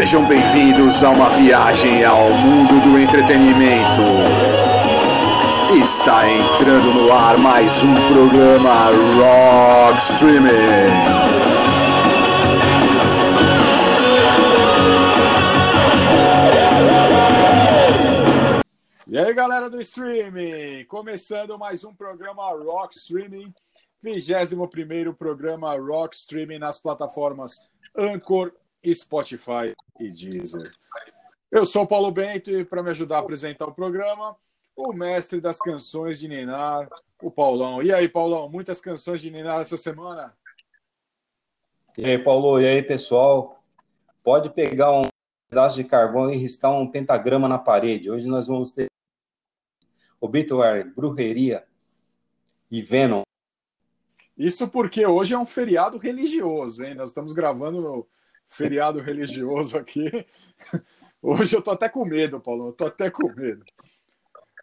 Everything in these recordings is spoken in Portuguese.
Sejam bem-vindos a uma viagem ao mundo do entretenimento. Está entrando no ar mais um programa Rock Streaming. E aí, galera do streaming, começando mais um programa Rock Streaming, 21º programa Rock Streaming nas plataformas Anchor, Spotify e Deezer. Eu sou o Paulo Bento e para me ajudar a apresentar o programa, o mestre das canções de Ninar, o Paulão. E aí, Paulão, muitas canções de Ninar essa semana? E aí, Paulo, e aí, pessoal? Pode pegar um pedaço de carvão e riscar um pentagrama na parede. Hoje nós vamos ter Obituary, Brujeria e Venom. Isso porque hoje é um feriado religioso, hein? Nós estamos gravando feriado religioso aqui. Hoje eu tô até com medo, Paulo. Eu tô até com medo.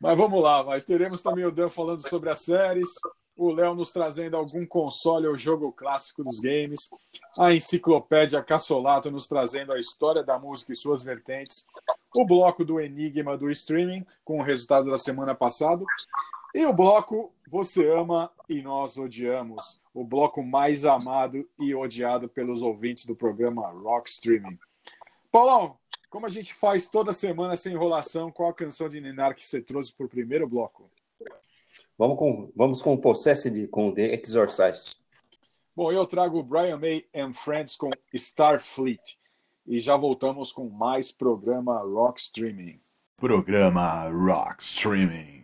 Mas vamos lá, vai. Teremos também o Dan falando sobre as séries, o Léo nos trazendo algum console ou jogo clássico dos games, a enciclopédia Cassolato nos trazendo a história da música e suas vertentes, o bloco do Enigma do streaming, com o resultado da semana passada, e o bloco Você Ama e Nós Odiamos, o bloco mais amado e odiado pelos ouvintes do programa Rock Streaming. Paulão, como a gente faz toda semana sem enrolação, qual a canção de Ninar que você trouxe para o primeiro bloco? Vamos com, vamos com o Possessed, com The Exorcist. Bom, eu trago Brian May and Friends com Starfleet. E já voltamos com mais programa Rock Streaming. Programa Rock Streaming.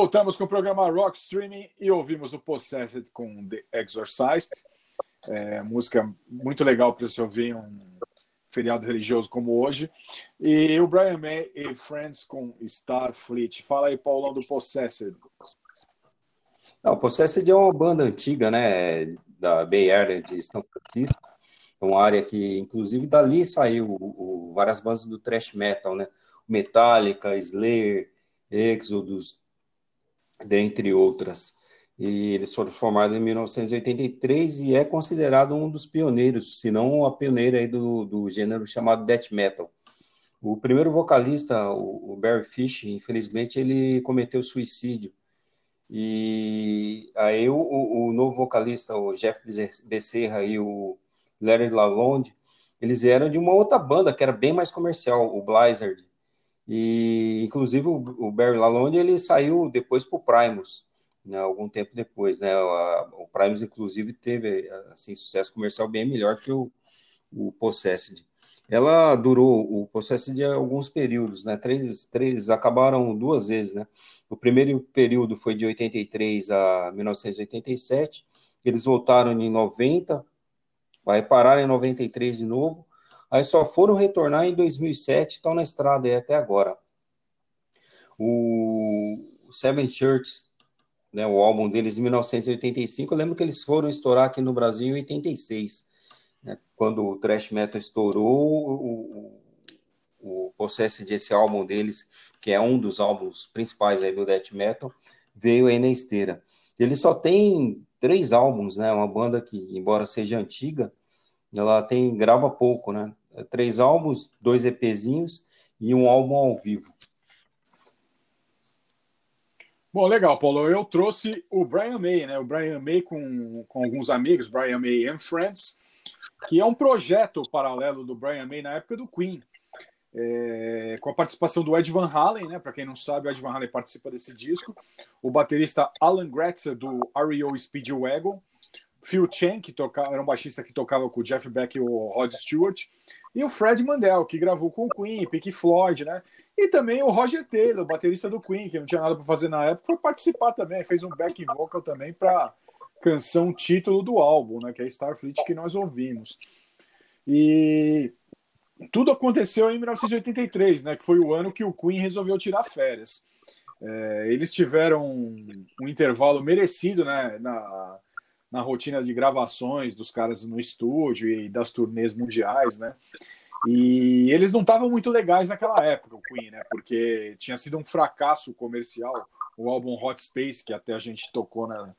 Voltamos com o programa Rock Streaming e ouvimos o Possessed com The Exorcist. É, música muito legal para você ouvir um feriado religioso como hoje. E o Brian May e Friends com Starfleet. Fala aí, Paulão, do Possessed. Não, o Possessed é uma banda antiga, né, da Bay Area de São Francisco. É uma área que, inclusive, dali saiu o, o, várias bandas do thrash metal, né? Metallica, Slayer, Exodus, dentre outras. E eles foram formados em 1983 e é considerado um dos pioneiros, se não a pioneira do, do gênero chamado death metal. O primeiro vocalista, o Barry Fish, infelizmente ele cometeu suicídio. E aí o, o novo vocalista, o Jeff Becerra e o Larry Lalonde, eles eram de uma outra banda que era bem mais comercial, o Blizzard. E, inclusive, o, Barry Lalonde, ele saiu depois para o Primus, né, algum tempo depois, né? O, o Primus, inclusive, teve assim, sucesso comercial bem melhor que o, o Possessed. Ela durou, o Possessed, alguns períodos, né? Três, três, acabaram duas vezes, né? O primeiro período foi de 83 a 1987, eles voltaram em 90, vai parar em 93 de novo, Aí só foram retornar em 2007, estão na estrada aí até agora. O Seven Church, né, o álbum deles em 1985, eu lembro que eles foram estourar aqui no Brasil em 86. Né, quando o thrash metal estourou, o, o, processo desse álbum deles, que é um dos álbuns principais aí do death metal, veio aí na esteira. Ele só tem três álbuns, né? Uma banda que, embora seja antiga, ela tem grava pouco, né? É, três álbuns, dois EPzinhos e um álbum ao vivo. Bom, legal, Paulo. Eu trouxe o Brian May, né? O Brian May com, com alguns amigos, Brian May and Friends, que é um projeto paralelo do Brian May na época do Queen. É, com a participação do Ed Van Halen, né? Para quem não sabe, o Ed Van Halen participa desse disco. O baterista Alan Gretzer do REO Speedwagon, Phil Chen, que tocava, era um baixista que tocava com o Jeff Beck e o Rod Stewart, e o Fred Mandel, que gravou com o Queen, Pink Floyd, né? E também o Roger Taylor, baterista do Queen, que não tinha nada para fazer na época, foi participar também, fez um back vocal também para canção título do álbum, né? Que é Starfleet que nós ouvimos. E tudo aconteceu em 1983, né? Que foi o ano que o Queen resolveu tirar férias. É, eles tiveram um, um intervalo merecido, né? Na, na rotina de gravações dos caras no estúdio e das turnês mundiais, né? E eles não estavam muito legais naquela época, o Queen, né? Porque tinha sido um fracasso comercial o álbum Hot Space, que até a gente tocou na,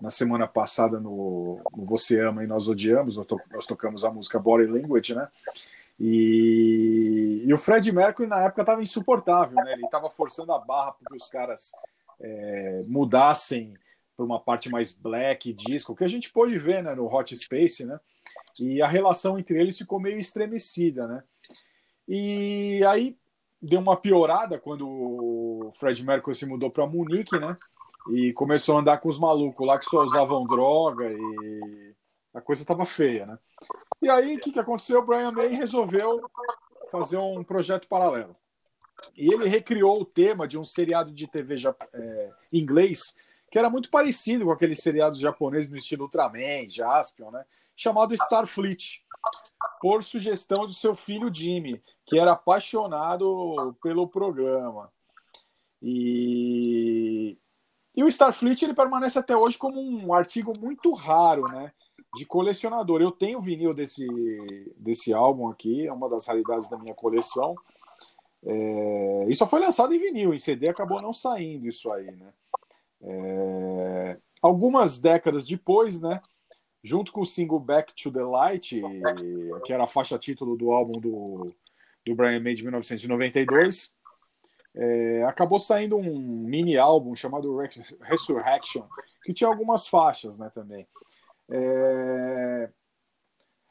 na semana passada no, no Você Ama e Nós Odiamos, nós, to, nós tocamos a música Body Language, né? E, e o Fred Mercury na época estava insuportável, né? Ele estava forçando a barra para que os caras é, mudassem para uma parte mais black, disco, que a gente pôde ver né, no Hot Space, né? E a relação entre eles ficou meio estremecida, né? E aí deu uma piorada quando o Fred Mercury se mudou para Munique, né? E começou a andar com os malucos lá que só usavam droga e a coisa estava feia, né? E aí o que, que aconteceu? O Brian May resolveu fazer um projeto paralelo. E ele recriou o tema de um seriado de TV é, inglês que era muito parecido com aqueles seriados japoneses no estilo Ultraman, Jaspion, né? chamado Starfleet, por sugestão do seu filho Jimmy, que era apaixonado pelo programa. E, e o Starfleet ele permanece até hoje como um artigo muito raro, né? De colecionador. Eu tenho vinil desse, desse álbum aqui, é uma das raridades da minha coleção. É, e só foi lançado em vinil, em CD acabou não saindo isso aí, né? É... Algumas décadas depois, né, junto com o single Back to the Light, que era a faixa título do álbum do, do Brian May de 1992, é, acabou saindo um mini álbum chamado Resurrection, que tinha algumas faixas né, também. É...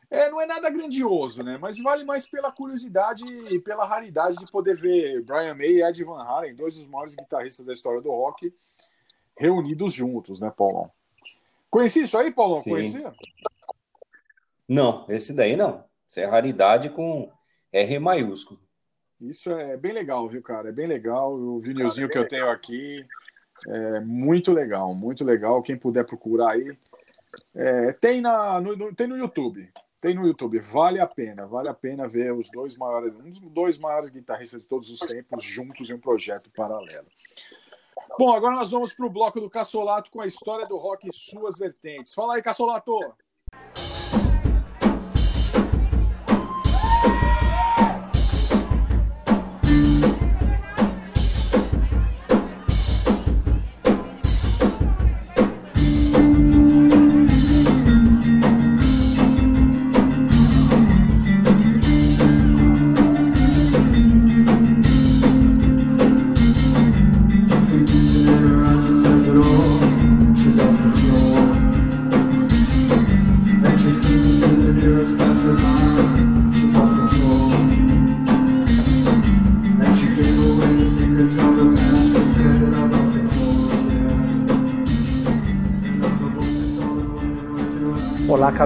É, não é nada grandioso, né? Mas vale mais pela curiosidade e pela raridade de poder ver Brian May e Ed Van Halen, dois dos maiores guitarristas da história do rock, reunidos juntos, né, Paulão? Conhecia isso aí, Paulão? Sim. Conhecia? Não, esse daí não. Isso é raridade com R maiúsculo. Isso é bem legal, viu, cara? É bem legal. O vinilzinho é que eu legal. tenho aqui é muito legal, muito legal. Quem puder procurar aí. É, tem, na, no, no, tem no YouTube. Tem no YouTube. Vale a pena, vale a pena ver os dois maiores, um dos dois maiores guitarristas de todos os tempos juntos em um projeto paralelo. Bom, agora nós vamos para o bloco do Cassolato com a história do rock e suas vertentes. Fala aí, Cassolato!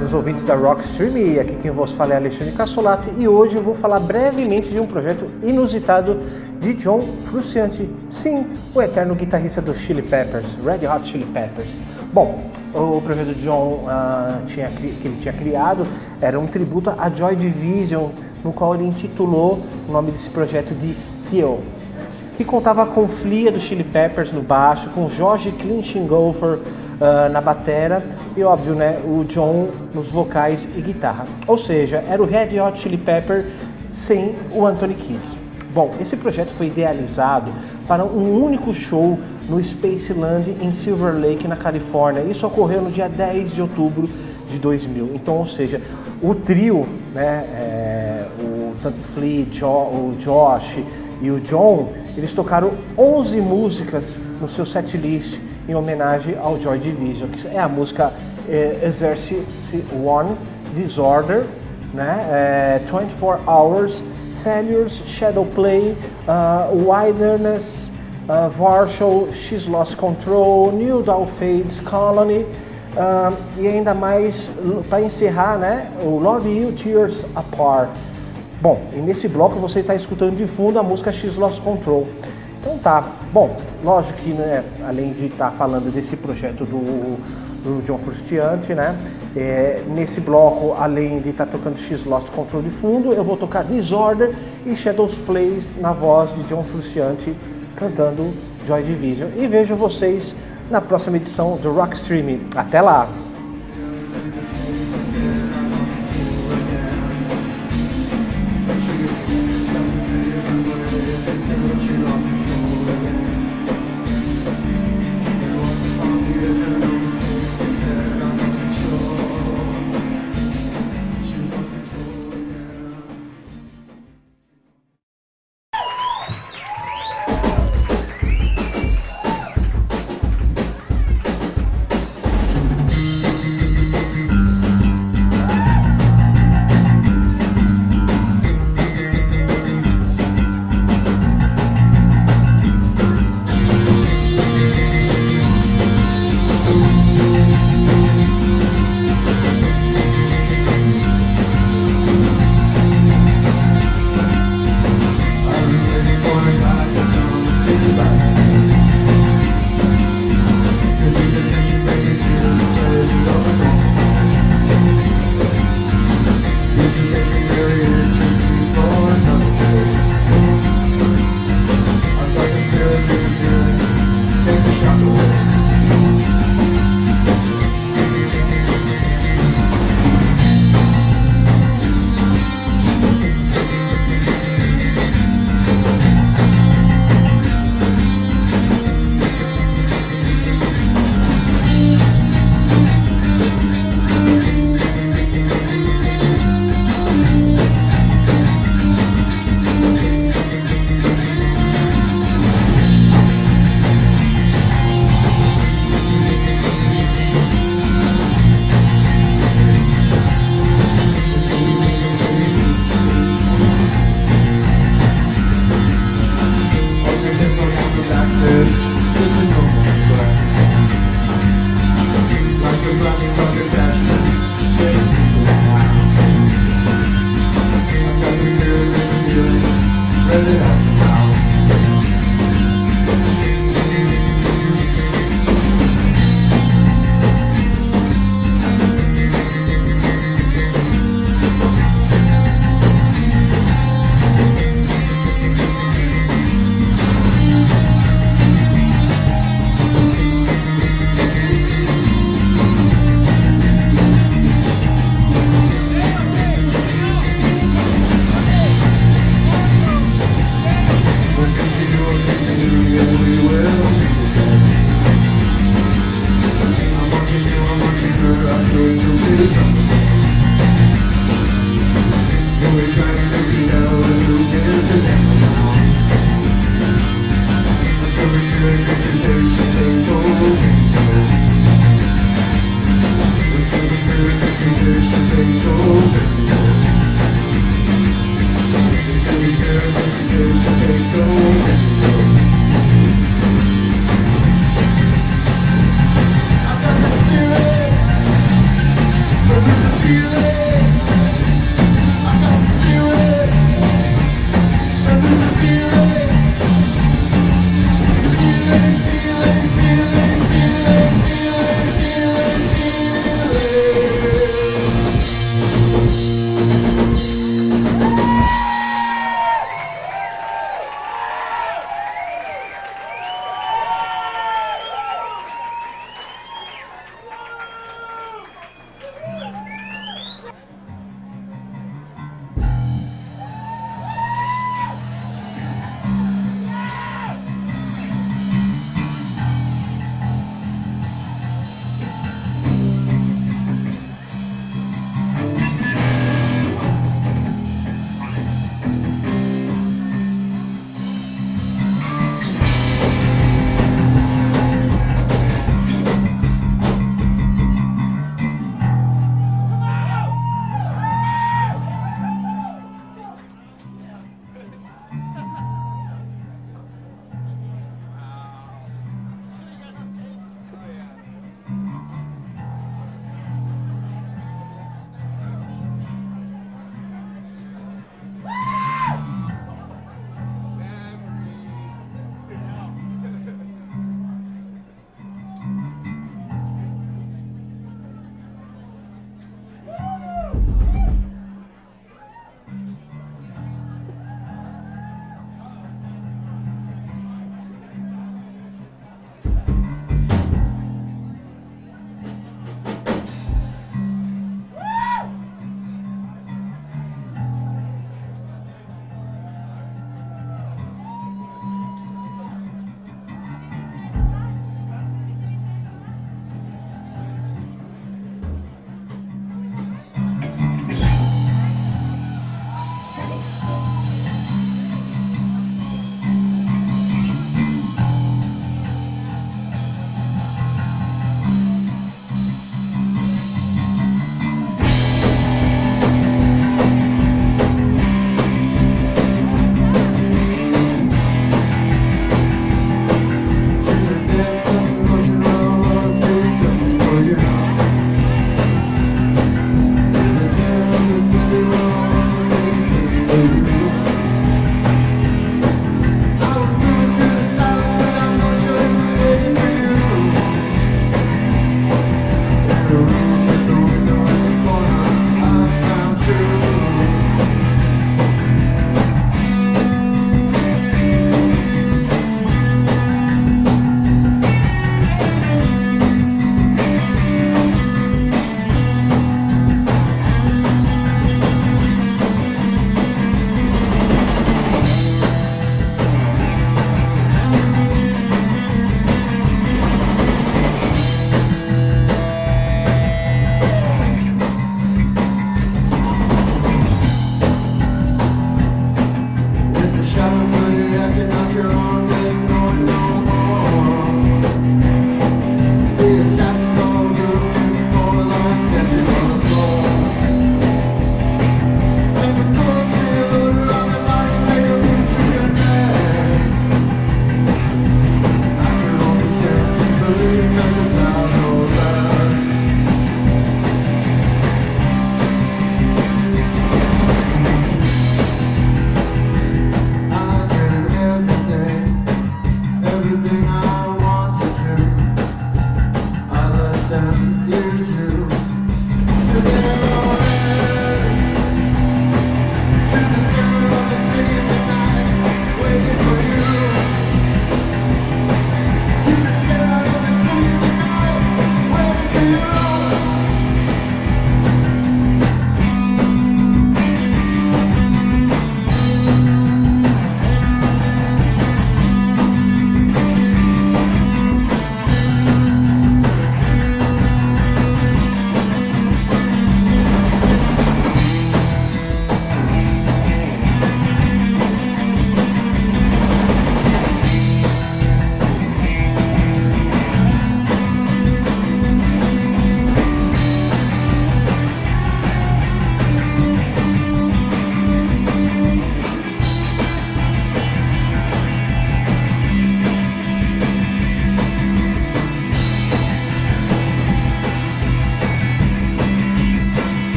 Caros ouvintes da Rockstream, e aqui quem vos fala é Alexandre Cassolato e hoje eu vou falar brevemente de um projeto inusitado de John Frusciante, sim, o eterno guitarrista do Chili Peppers, Red Hot Chili Peppers. Bom, o projeto de John uh, tinha, que ele tinha criado era um tributo a Joy Division, no qual ele intitulou o nome desse projeto de Steel, que contava com Flia do Chili Peppers no baixo, com George Klinchengofer uh, na batera e óbvio, né, o John nos vocais e guitarra. Ou seja, era o Red Hot Chili Pepper sem o Anthony Kidd. Bom, esse projeto foi idealizado para um único show no Spaceland em Silver Lake, na Califórnia. Isso ocorreu no dia 10 de outubro de 2000. Então, ou seja, o trio, né, é, o tanto Flea, jo, o Josh e o John, eles tocaram 11 músicas no seu setlist em homenagem ao Joy Division, que é a música é, Exercise One, Disorder, né? É, 24 Hours, Failures, Shadow Play, uh, Wilderness, uh, Varshall, She's Lost Control, New Doll Fades, Colony, uh, e ainda mais para encerrar, né? O Love You Tears Apart. Bom, e nesse bloco você está escutando de fundo a música She's Lost Control. Então tá, bom, lógico que né, além de estar tá falando desse projeto do, do John Frustiante, né? É, nesse bloco, além de estar tá tocando X Lost Control de fundo, eu vou tocar Disorder e Shadows Plays na voz de John Frustiante cantando Joy Division. E vejo vocês na próxima edição do Rock Streaming. Até lá!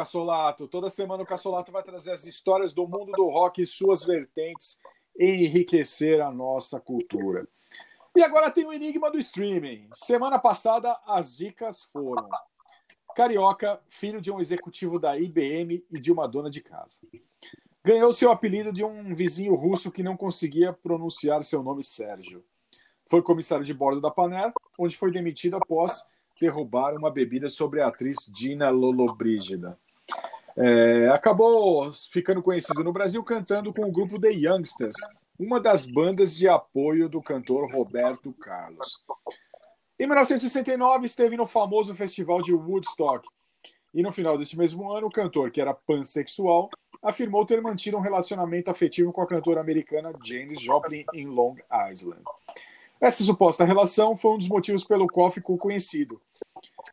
Cassolato. Toda semana o Cassolato vai trazer as histórias do mundo do rock e suas vertentes e enriquecer a nossa cultura. E agora tem o enigma do streaming. Semana passada as dicas foram: Carioca, filho de um executivo da IBM e de uma dona de casa. Ganhou seu apelido de um vizinho russo que não conseguia pronunciar seu nome Sérgio. Foi comissário de bordo da Paner, onde foi demitido após derrubar uma bebida sobre a atriz Dina Lollobrigida. É, acabou ficando conhecido no Brasil cantando com o grupo The Youngsters, uma das bandas de apoio do cantor Roberto Carlos. Em 1969, esteve no famoso festival de Woodstock. E no final deste mesmo ano, o cantor, que era pansexual, afirmou ter mantido um relacionamento afetivo com a cantora americana Janis Joplin em Long Island. Essa suposta relação foi um dos motivos pelo qual ficou conhecido,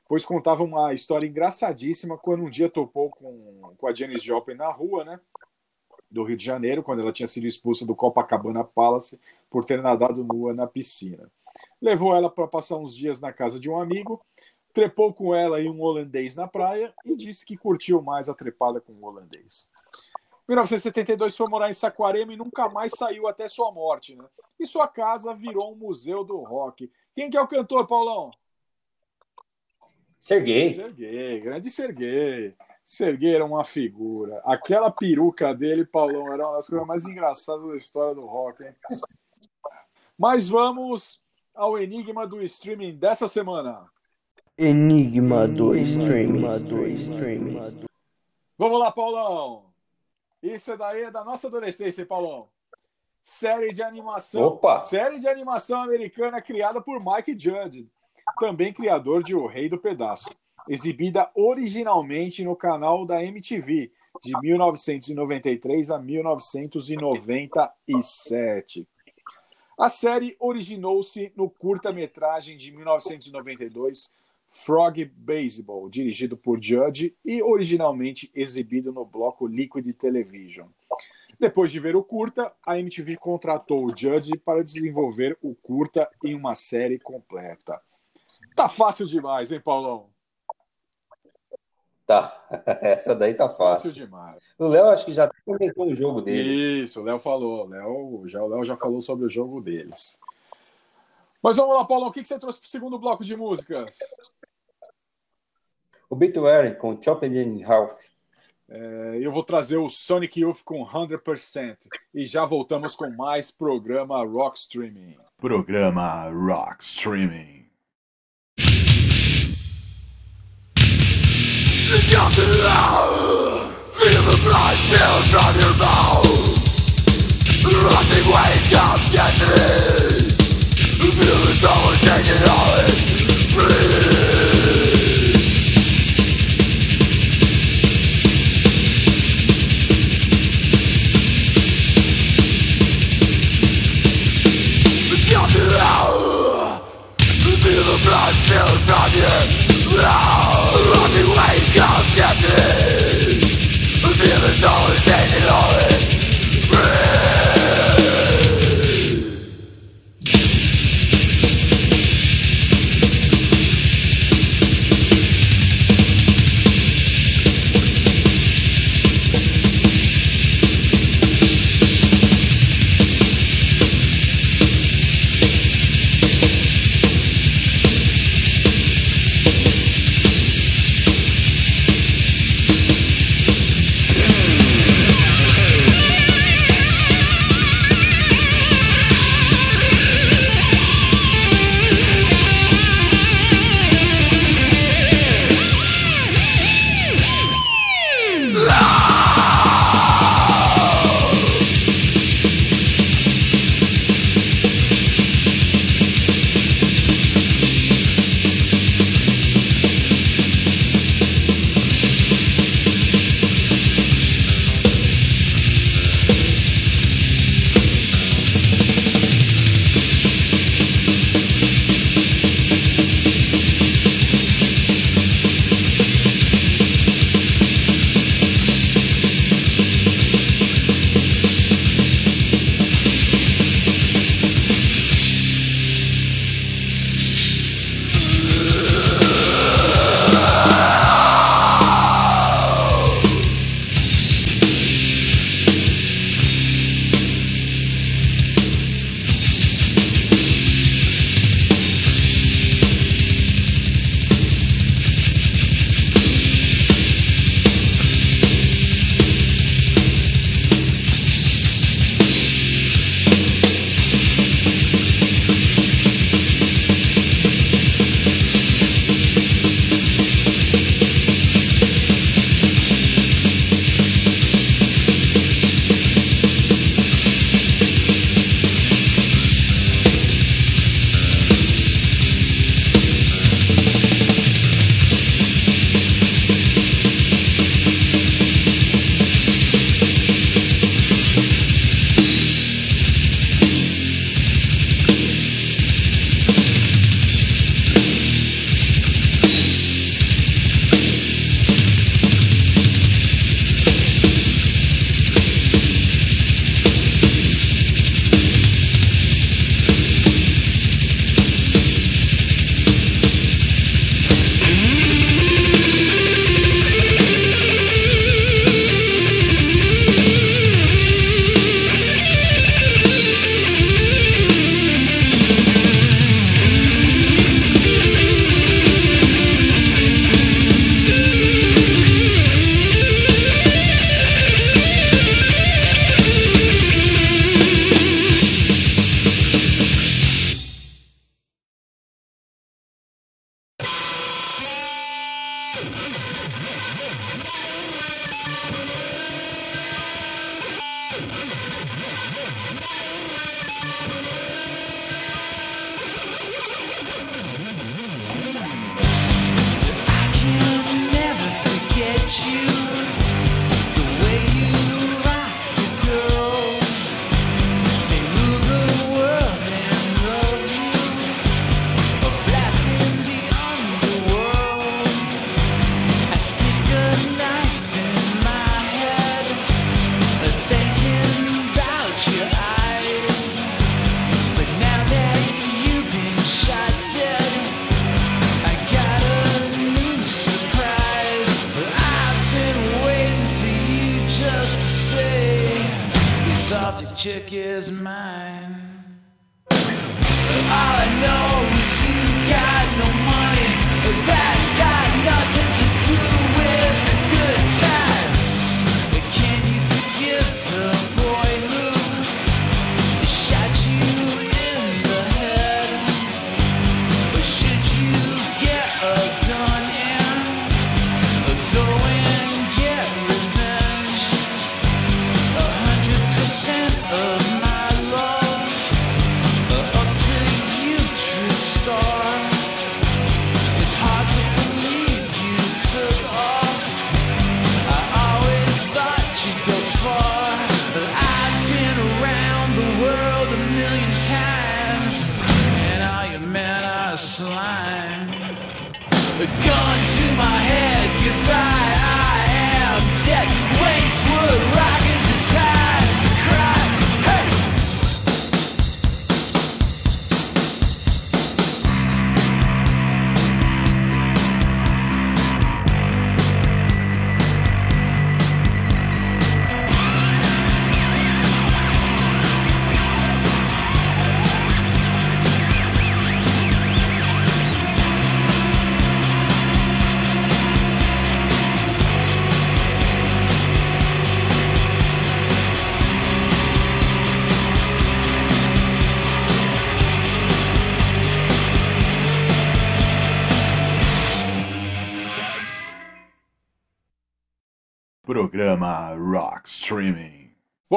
pois contava uma história engraçadíssima quando um dia topou com, com a Janis Joplin na rua, né? Do Rio de Janeiro, quando ela tinha sido expulsa do Copacabana Palace por ter nadado nua na piscina. Levou ela para passar uns dias na casa de um amigo, trepou com ela em um holandês na praia e disse que curtiu mais a trepada com o holandês. 1972 foi morar em Saquarema e nunca mais saiu até sua morte, né? E sua casa virou um museu do rock. Quem que é o cantor, Paulão? Serguei. Serguei, grande Serguei. Serguei era uma figura. Aquela peruca dele, Paulão, era uma das coisas mais engraçadas da história do rock, hein? Mas vamos ao enigma do streaming dessa semana. Enigma do streaming. Do streaming. Vamos lá, Paulão. Isso daí é da nossa adolescência, hein, Paulão? Série de animação. Opa! Série de animação americana criada por Mike Judge, também criador de O Rei do Pedaço. Exibida originalmente no canal da MTV, de 1993 a 1997. A série originou-se no curta-metragem de 1992 Frog Baseball, dirigido por Judge e originalmente exibido no bloco Liquid Television. Depois de ver o curta, a MTV contratou o Judge para desenvolver o curta em uma série completa. Tá fácil demais, hein, Paulão? Tá, essa daí tá fácil. Fácil demais. O Léo acho que já comentou o jogo deles. Isso, o Léo falou. Léo, já, o Léo já falou sobre o jogo deles. Mas vamos lá, Paulão, o que que você trouxe para o segundo bloco de músicas? Obituary com Chopped in Half. É, eu vou trazer o Sonic Youth com 100% e já voltamos com mais programa Rock Streaming. Programa Rock Streaming. Feel the blood spill from your mouth. Rotting waves come destiny Feel the stones hanging on. Breathe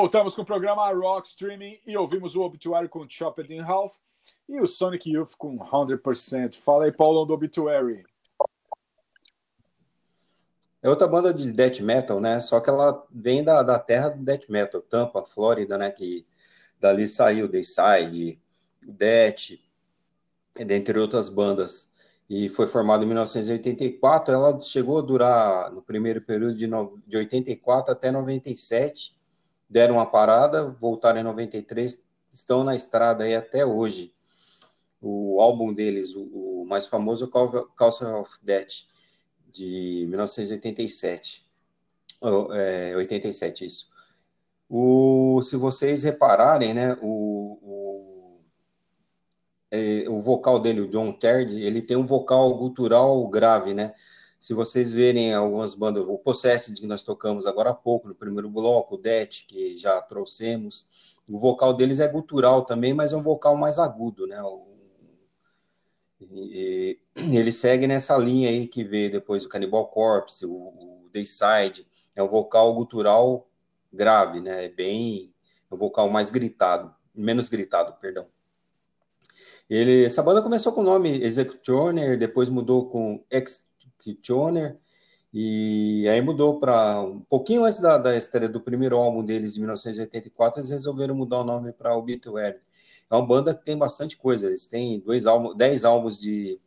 Voltamos com o programa Rock Streaming e ouvimos o Obituary com Chopped in Half e o Sonic Youth com 100%. Fala aí, Paulão, do Obituary. É outra banda de death metal, né? Só que ela vem da, da terra do death metal, Tampa, Flórida, né? Que dali saiu Dayside, Death, dentre outras bandas. E foi formada em 1984. Ela chegou a durar no primeiro período de, no, de 84 até 97. Deram uma parada, voltaram em 93, estão na estrada aí até hoje. O álbum deles, o, o mais famoso, é Council of Death de 1987. Oh, é, 87, isso. O, se vocês repararem, né, o, o, é, o vocal dele, o John Terry, ele tem um vocal gutural grave, né? Se vocês verem algumas bandas, o Possessed que nós tocamos agora há pouco, no primeiro bloco, o Death, que já trouxemos, o vocal deles é gutural também, mas é um vocal mais agudo, né? E, ele segue nessa linha aí que vê depois o Cannibal Corpse, o, o Dayside, é um vocal gutural grave, né? É bem é um vocal mais gritado, menos gritado, perdão. Ele, essa banda começou com o nome Executioner, depois mudou com Executioner, e aí mudou para um pouquinho antes da, da estreia do primeiro álbum deles, de 1984, eles resolveram mudar o nome para Obituary. É uma banda que tem bastante coisa. Eles têm dois álbuns, dez álbuns de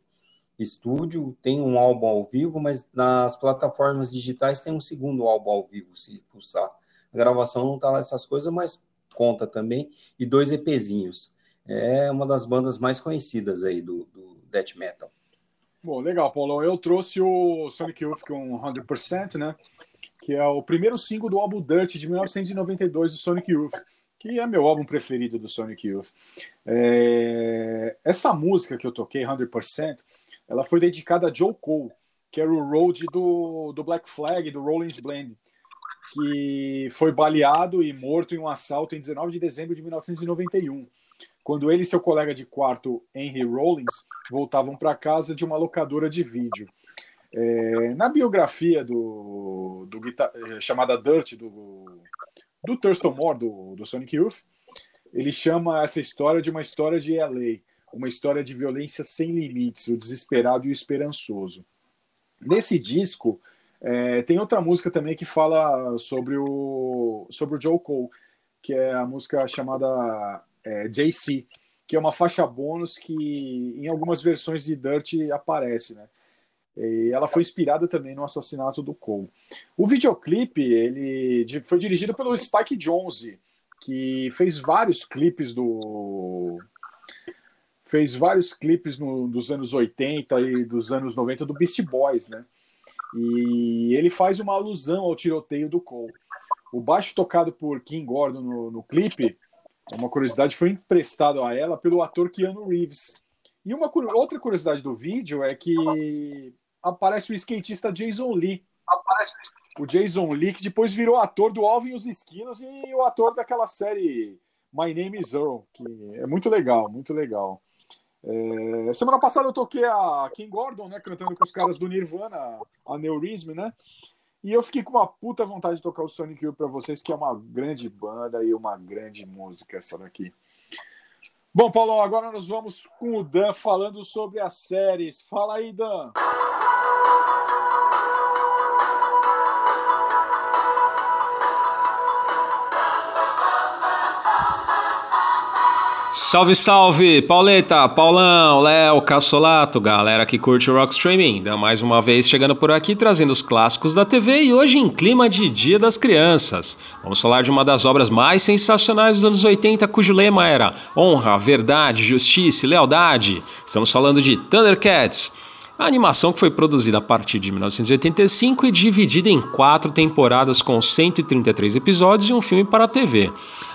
estúdio, tem um álbum ao vivo, mas nas plataformas digitais tem um segundo álbum ao vivo, se pulsar. A gravação não tá lá essas coisas, mas conta também. E dois EPzinhos. É uma das bandas mais conhecidas aí do, do death metal. Bom, legal, Paulão. Eu trouxe o Sonic Youth com 100%, né? Que é o primeiro single do álbum Dirt de 1992 do Sonic Youth que é meu álbum preferido do Sonic Youth. É... Essa música que eu toquei, 100%, ela foi dedicada a Joe Cole, que era o road do, do Black Flag, do Rollins Blend, que foi baleado e morto em um assalto em 19 de dezembro de 1991, quando ele e seu colega de quarto, Henry Rollins, voltavam para casa de uma locadora de vídeo. É, na biografia do, do guitar, é, chamada Dirt do, do Thurston Moore do, do Sonic Youth, ele chama essa história de uma história de LA, uma história de violência sem limites, o desesperado e o esperançoso. Nesse disco é, tem outra música também que fala sobre o sobre o Joe Cole, que é a música chamada é, JC, que é uma faixa bônus que em algumas versões de Dirt aparece, né? E ela foi inspirada também no assassinato do Cole. O videoclipe ele foi dirigido pelo Spike Jonze, que fez vários clipes do fez vários clipes no, dos anos 80 e dos anos 90 do Beast Boys, né? E ele faz uma alusão ao tiroteio do Cole. O baixo tocado por Kim Gordon no, no clipe, uma curiosidade, foi emprestado a ela pelo ator Keanu Reeves. E uma outra curiosidade do vídeo é que aparece o skatista Jason Lee. O Jason Lee, que depois virou ator do Alvin e os Esquilos e o ator daquela série My Name is Earl, que é muito legal, muito legal. É, semana passada eu toquei a King Gordon, né, cantando com os caras do Nirvana, a Neurism, né? E eu fiquei com uma puta vontade de tocar o Sonic Youth para vocês, que é uma grande banda e uma grande música essa daqui. Bom, Paulo, agora nós vamos com o Dan falando sobre as séries. Fala aí, Dan. Salve, salve! Pauleta, Paulão, Léo, Cassolato, galera que curte o Rock Streaming. Mais uma vez chegando por aqui trazendo os clássicos da TV e hoje em clima de Dia das Crianças. Vamos falar de uma das obras mais sensacionais dos anos 80, cujo lema era honra, verdade, justiça e lealdade. Estamos falando de Thundercats. A animação que foi produzida a partir de 1985 e dividida em quatro temporadas com 133 episódios e um filme para a TV.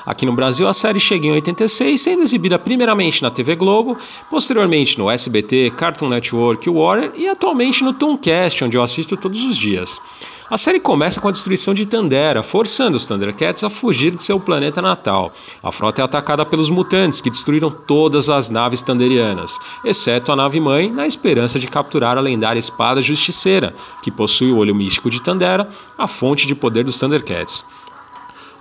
Aqui no Brasil, a série chega em 86, sendo exibida primeiramente na TV Globo, posteriormente no SBT, Cartoon Network, Warner e atualmente no Tooncast, onde eu assisto todos os dias. A série começa com a destruição de Tandera, forçando os Thundercats a fugir de seu planeta natal. A frota é atacada pelos mutantes, que destruíram todas as naves tanderianas, exceto a nave-mãe, na esperança de capturar a lendária espada justiceira, que possui o olho místico de Tandera, a fonte de poder dos Thundercats.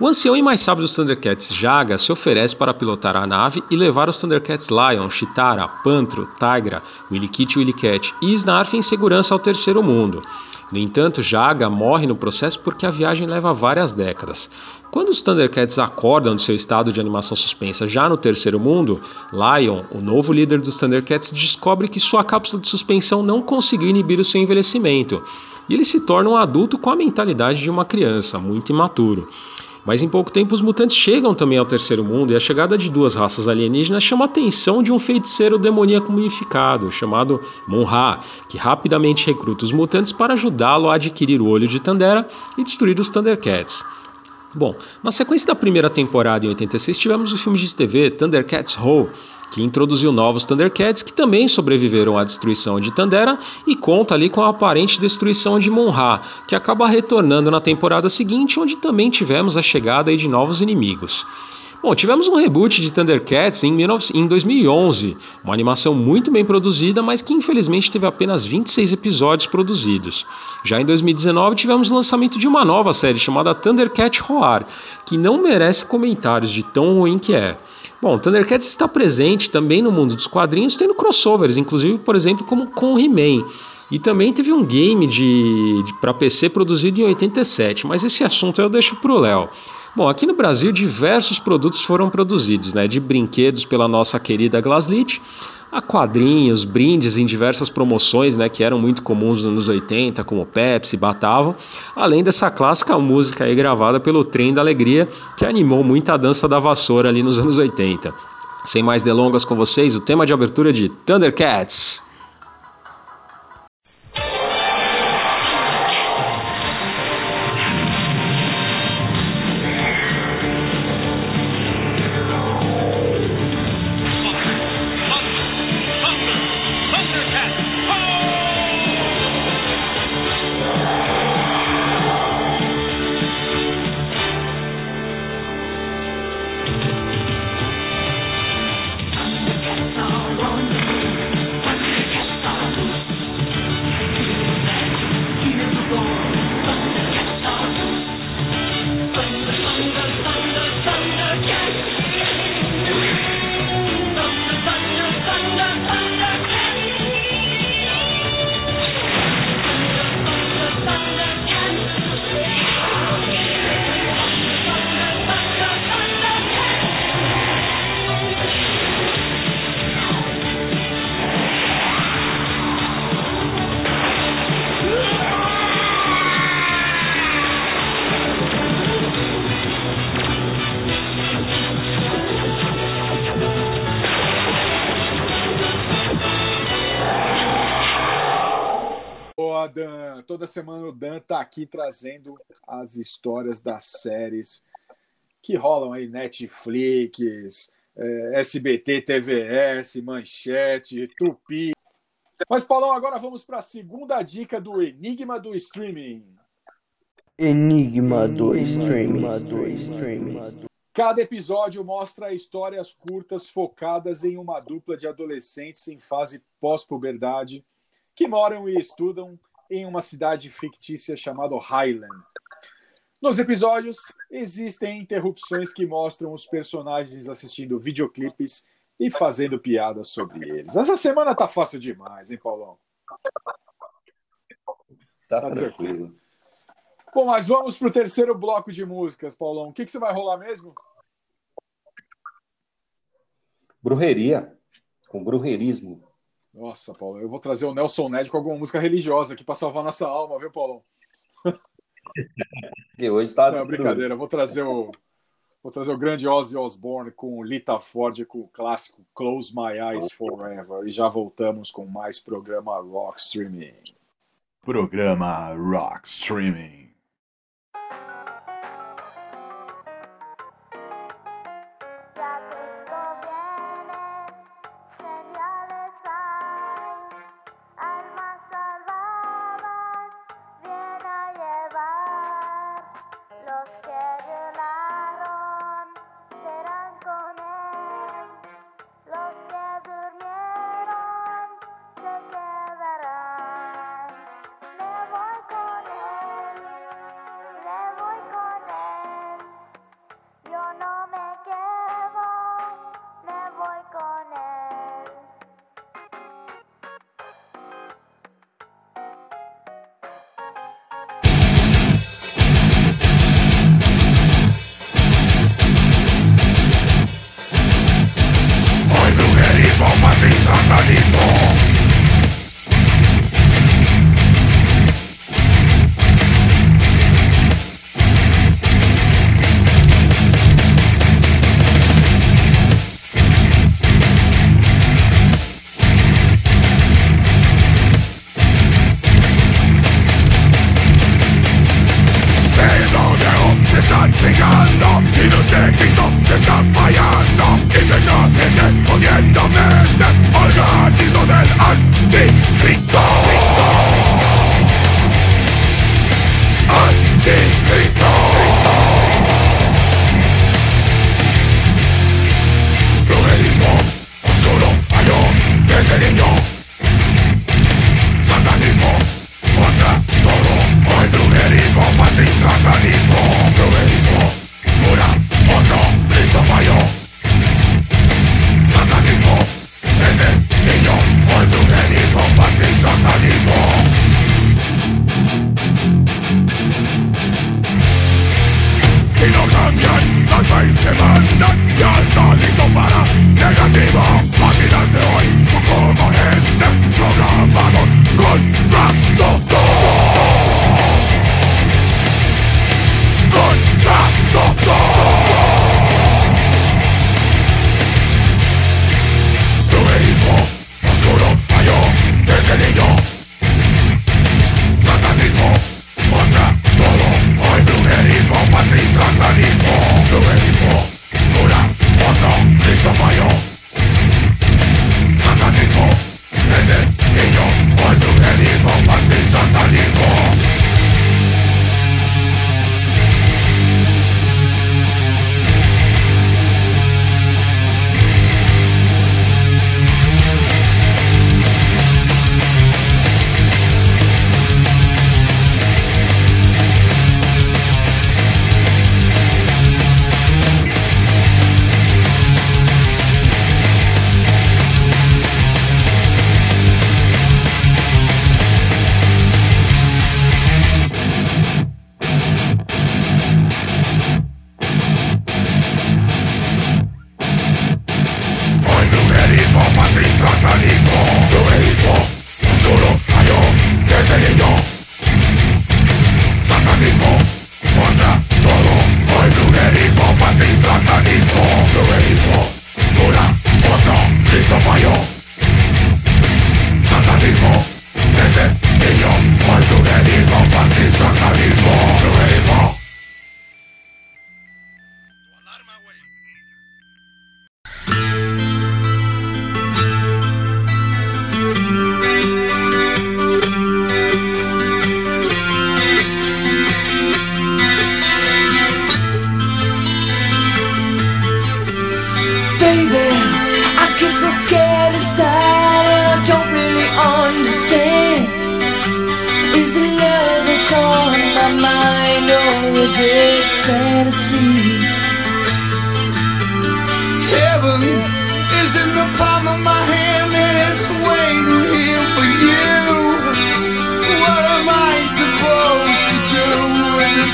O ancião e mais sábio dos Thundercats, Jaga, se oferece para pilotar a nave e levar os Thundercats Lion, Chitara, Pantro, Tigra, Willikit e e Snarf em segurança ao terceiro mundo. No entanto, Jaga morre no processo porque a viagem leva várias décadas. Quando os Thundercats acordam de seu estado de animação suspensa já no terceiro mundo, Lion, o novo líder dos Thundercats, descobre que sua cápsula de suspensão não conseguiu inibir o seu envelhecimento, e ele se torna um adulto com a mentalidade de uma criança, muito imaturo. Mas em pouco tempo os mutantes chegam também ao terceiro mundo e a chegada de duas raças alienígenas chama a atenção de um feiticeiro demoníaco mumificado chamado Monra, que rapidamente recruta os mutantes para ajudá-lo a adquirir o olho de Tandera e destruir os Thundercats. Bom, na sequência da primeira temporada em 86 tivemos o filme de TV Thundercats Ho, que introduziu novos Thundercats que também sobreviveram à destruição de Tandera e conta ali com a aparente destruição de Monra, que acaba retornando na temporada seguinte, onde também tivemos a chegada de novos inimigos. Bom, tivemos um reboot de Thundercats em, 2011, uma animação muito bem produzida, mas que infelizmente teve apenas 26 episódios produzidos. Já em 2019 tivemos o lançamento de uma nova série chamada Thundercat Roar, que não merece comentários de tão ruim que é. Bom, Thundercats está presente também no mundo dos quadrinhos, tendo crossovers, inclusive, por exemplo, como com He-Man. E também teve um game de, de para PC produzido em 87, mas esse assunto eu deixo para o Léo. Bom, aqui no Brasil diversos produtos foram produzidos, né, de brinquedos pela nossa querida Glaslit, a quadrinhos, brindes em diversas promoções né, que eram muito comuns nos anos 80, como Pepsi, Batavo, além dessa clássica música aí gravada pelo Trem da Alegria, que animou muita dança da vassoura ali nos anos 80. Sem mais delongas com vocês, o tema de abertura de Thundercats. Toda semana o Dan tá aqui trazendo as histórias das séries que rolam aí, Netflix, eh, SBT, TVS, Manchete, Tupi. Mas, Paulão, agora vamos para a segunda dica do Enigma do Streaming. Enigma do streaming. Cada episódio mostra histórias curtas focadas em uma dupla de adolescentes em fase pós-puberdade que moram e estudam em uma cidade fictícia chamada Highland. Nos episódios, existem interrupções que mostram os personagens assistindo videoclipes e fazendo piadas sobre eles. Essa semana tá fácil demais, hein, Paulão? Tá Tá tranquilo. Bom, mas vamos pro terceiro bloco de músicas, Paulão. O que, que você vai rolar mesmo? Brujeria, com brujerismo. Nossa, Paulo, eu vou trazer o Nelson Ned com alguma música religiosa aqui para salvar nossa alma, viu, Paulão? E hoje tá. Não, brincadeira, eu vou trazer o vou trazer o grande Ozzy Osbourne com Lita Ford com o clássico Close My Eyes Forever e já voltamos com mais programa Rock Streaming. Programa Rock Streaming. Take me the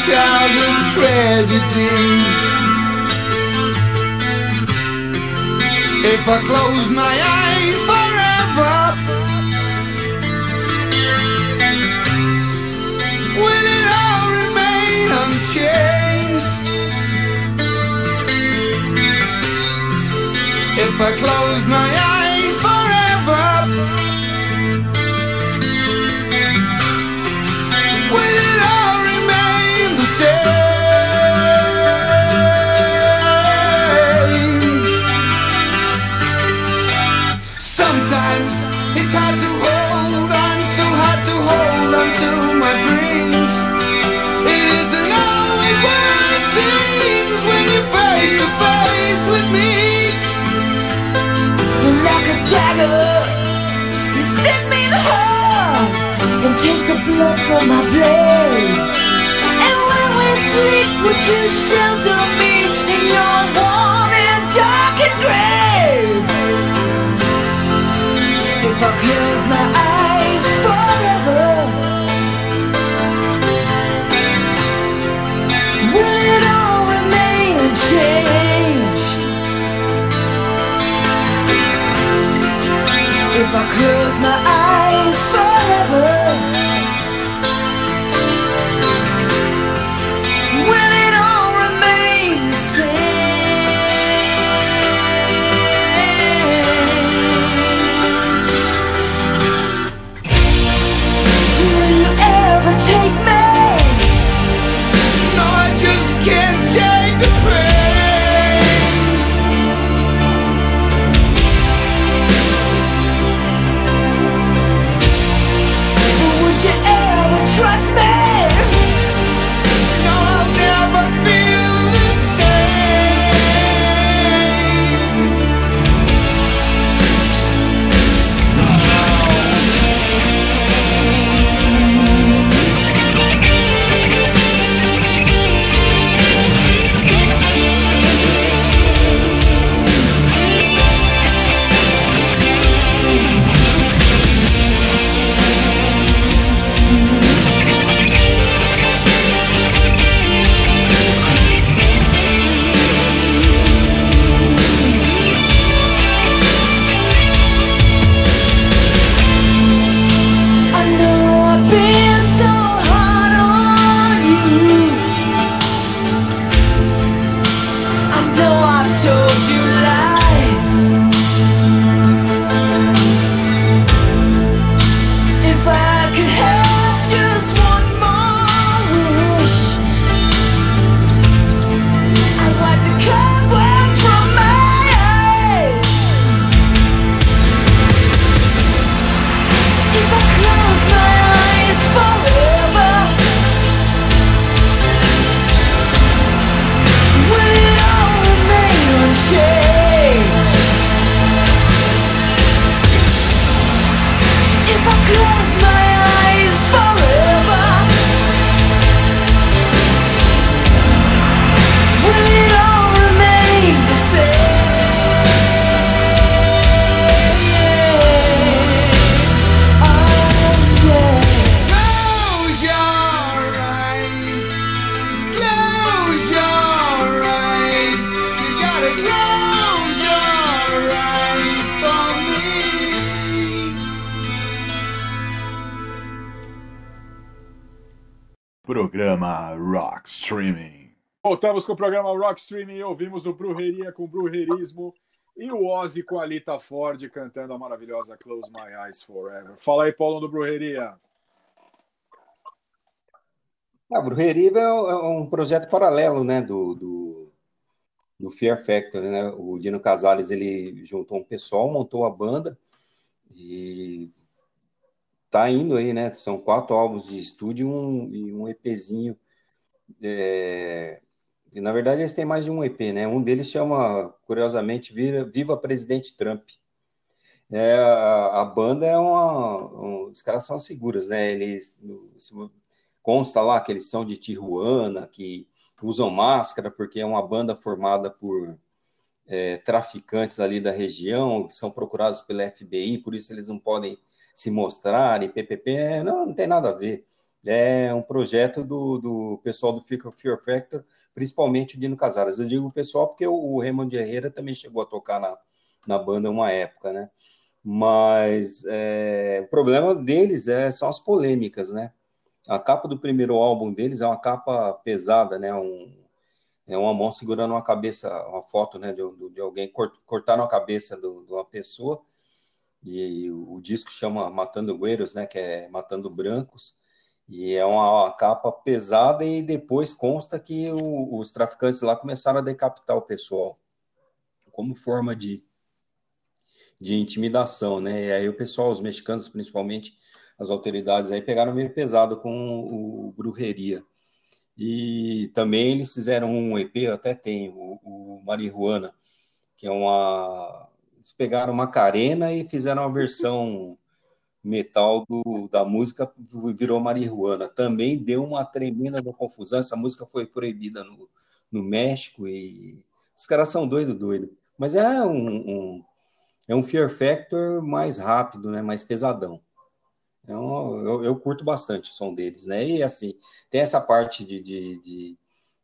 child in tragedy. If I close my eyes forever, will it all remain unchanged? If I close my eyes. and taste the blood from my blade. And when we sleep, would you shelter me in your warm and darkened grave? If I close my eyes forever, will it all remain unchanged? If I close my Voltamos com o programa Rock Streaming. Ouvimos o Brujeria com Brujerismo e o Ozzy com a Lita Ford cantando a maravilhosa Close My Eyes Forever. Fala aí, Paulo, do Brujeria. A Brujeria é, é um projeto paralelo né, do, do, do Fear Factory. Né? O Dino Casales ele juntou um pessoal, montou a banda e tá indo aí, né? São quatro álbuns de estúdio e um, e um EPzinho é, e, na verdade, eles têm mais de um EP, né? Um deles chama, curiosamente, Viva Presidente Trump. É, a, a banda é uma. um- os caras são as figuras, né? Eles. consta lá que eles são de Tijuana, que usam máscara, porque é uma banda formada por é, traficantes ali da região, que são procurados pela FBI, por isso eles não podem se mostrar, e PPP, não, não tem nada a ver. É um projeto do, do pessoal do Fear Factor, principalmente o Dino Casares. Eu digo pessoal porque o, Raymond Herrera também chegou a tocar na, na banda uma época, né? Mas é, o problema deles é, são as polêmicas, né? A capa do primeiro álbum deles é uma capa pesada, né? Um, é uma mão segurando uma cabeça, uma foto, né? De, de alguém cort, cortaram a cabeça do- de uma pessoa e o, o disco chama Matando Güeros, né? Que é Matando Brancos. E é uma, capa pesada e depois consta que o- os traficantes lá começaram a decapitar o pessoal como forma de, de intimidação, né? E aí o pessoal, os mexicanos principalmente, as autoridades aí pegaram meio pesado com o Brujeria. E também eles fizeram um EP, eu até tenho, o, o Marihuana, que é uma. Eles pegaram Macarena e fizeram uma versão metal do, da música, virou Marihuana. Também deu uma tremenda da confusão. Essa música foi proibida no, no México e os caras são doido, doido. Mas é um, um- é um Fear Factor mais rápido, né? Mais pesadão. É um- eu, eu curto bastante o som deles, né? E assim, tem essa parte de, de, de